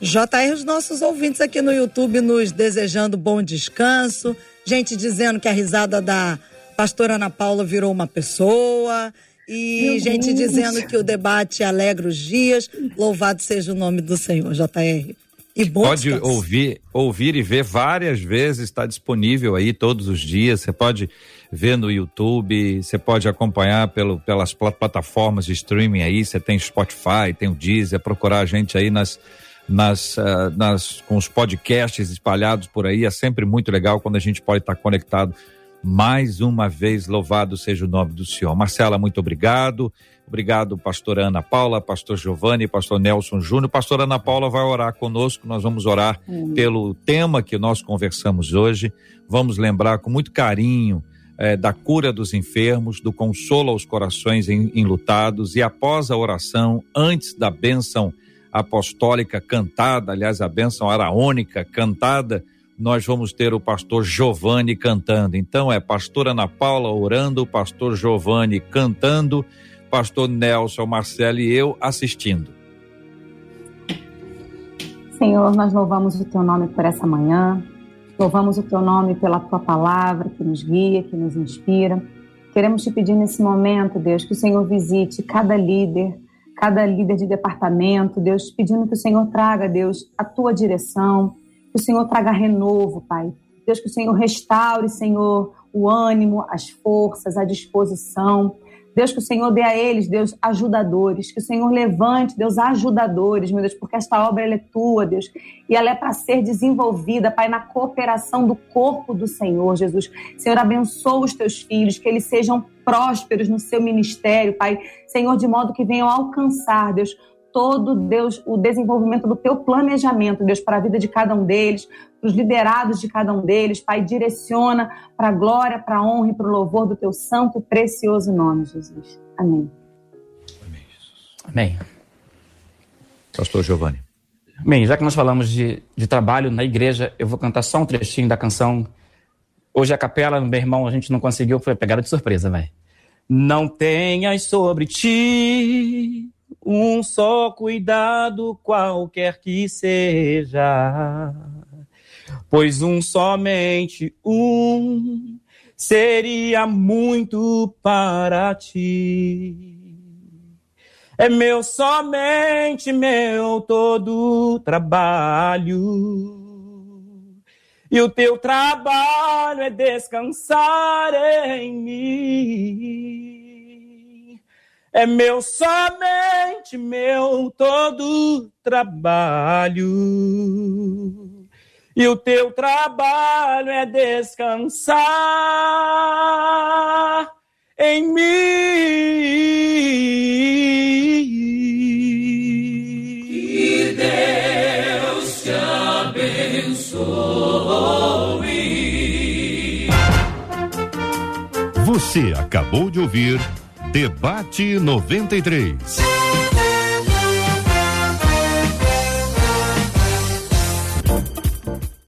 JR, os nossos ouvintes aqui no YouTube nos desejando bom descanso. Gente dizendo que a risada da pastora Ana Paula virou uma pessoa. E Meu gente Deus. dizendo que o debate alegra os dias. Louvado seja o nome do Senhor, JR. E bom Pode descanso. ouvir, ouvir e ver várias vezes, está disponível aí todos os dias. Você pode ver no YouTube, você pode acompanhar pelo, pelas pla- plataformas de streaming aí. Você tem Spotify, tem o Deezer, procurar a gente aí nas, nas, ah, nas, com os podcasts espalhados por aí. É sempre muito legal quando a gente pode estar conectado Mais uma vez, louvado seja o nome do Senhor. Marcela, muito obrigado. Obrigado, pastor Ana Paula, pastor Giovanni, pastor Nelson Júnior. Pastor Ana Paula vai orar conosco. Nós vamos orar hum. pelo tema que nós conversamos hoje. Vamos lembrar com muito carinho eh, da cura dos enfermos, do consolo aos corações enlutados e após a oração, antes da bênção apostólica cantada, aliás, a bênção araônica cantada, nós vamos ter o pastor Giovanni cantando. Então é pastor Ana Paula orando, pastor Giovanni cantando pastor Nelson, Marcelo e eu assistindo. Senhor, nós louvamos o teu nome por essa manhã, louvamos o teu nome pela tua palavra que nos guia, que nos inspira. Queremos te pedir nesse momento, Deus, que o Senhor visite cada líder, cada líder de departamento, Deus, pedindo que o Senhor traga, Deus, a tua direção, que o Senhor traga renovo, Pai. Deus, que o Senhor restaure, Senhor, o ânimo, as forças, a disposição. Deus, que o Senhor dê a eles, Deus, ajudadores. Que o Senhor levante, Deus, ajudadores, meu Deus, porque esta obra é tua, Deus. E ela é para ser desenvolvida, Pai, na cooperação do corpo do Senhor, Jesus. Senhor, abençoa os teus filhos, que eles sejam prósperos no seu ministério, Pai. Senhor, de modo que venham alcançar, Deus, todo, Deus, o desenvolvimento do teu planejamento, Deus, para a vida de cada um deles, para os liderados de cada um deles. Pai, direciona para a glória, para a honra e para o louvor do teu santo e precioso nome, Jesus. Amém. Amém. Pastor Giovanni. Bem, já que nós falamos de, de trabalho na igreja, eu vou cantar só um trechinho da canção. Hoje a capela, meu irmão, a gente não conseguiu, foi pegada de surpresa, vai. Não tenhas sobre ti um só cuidado, qualquer que seja pois um somente um seria muito para ti. É meu somente meu todo trabalho. E o teu trabalho é descansar em mim. É meu somente meu todo trabalho e o teu trabalho é descansar em mim. Que Deus te abençoe. Você acabou de ouvir Debate 93.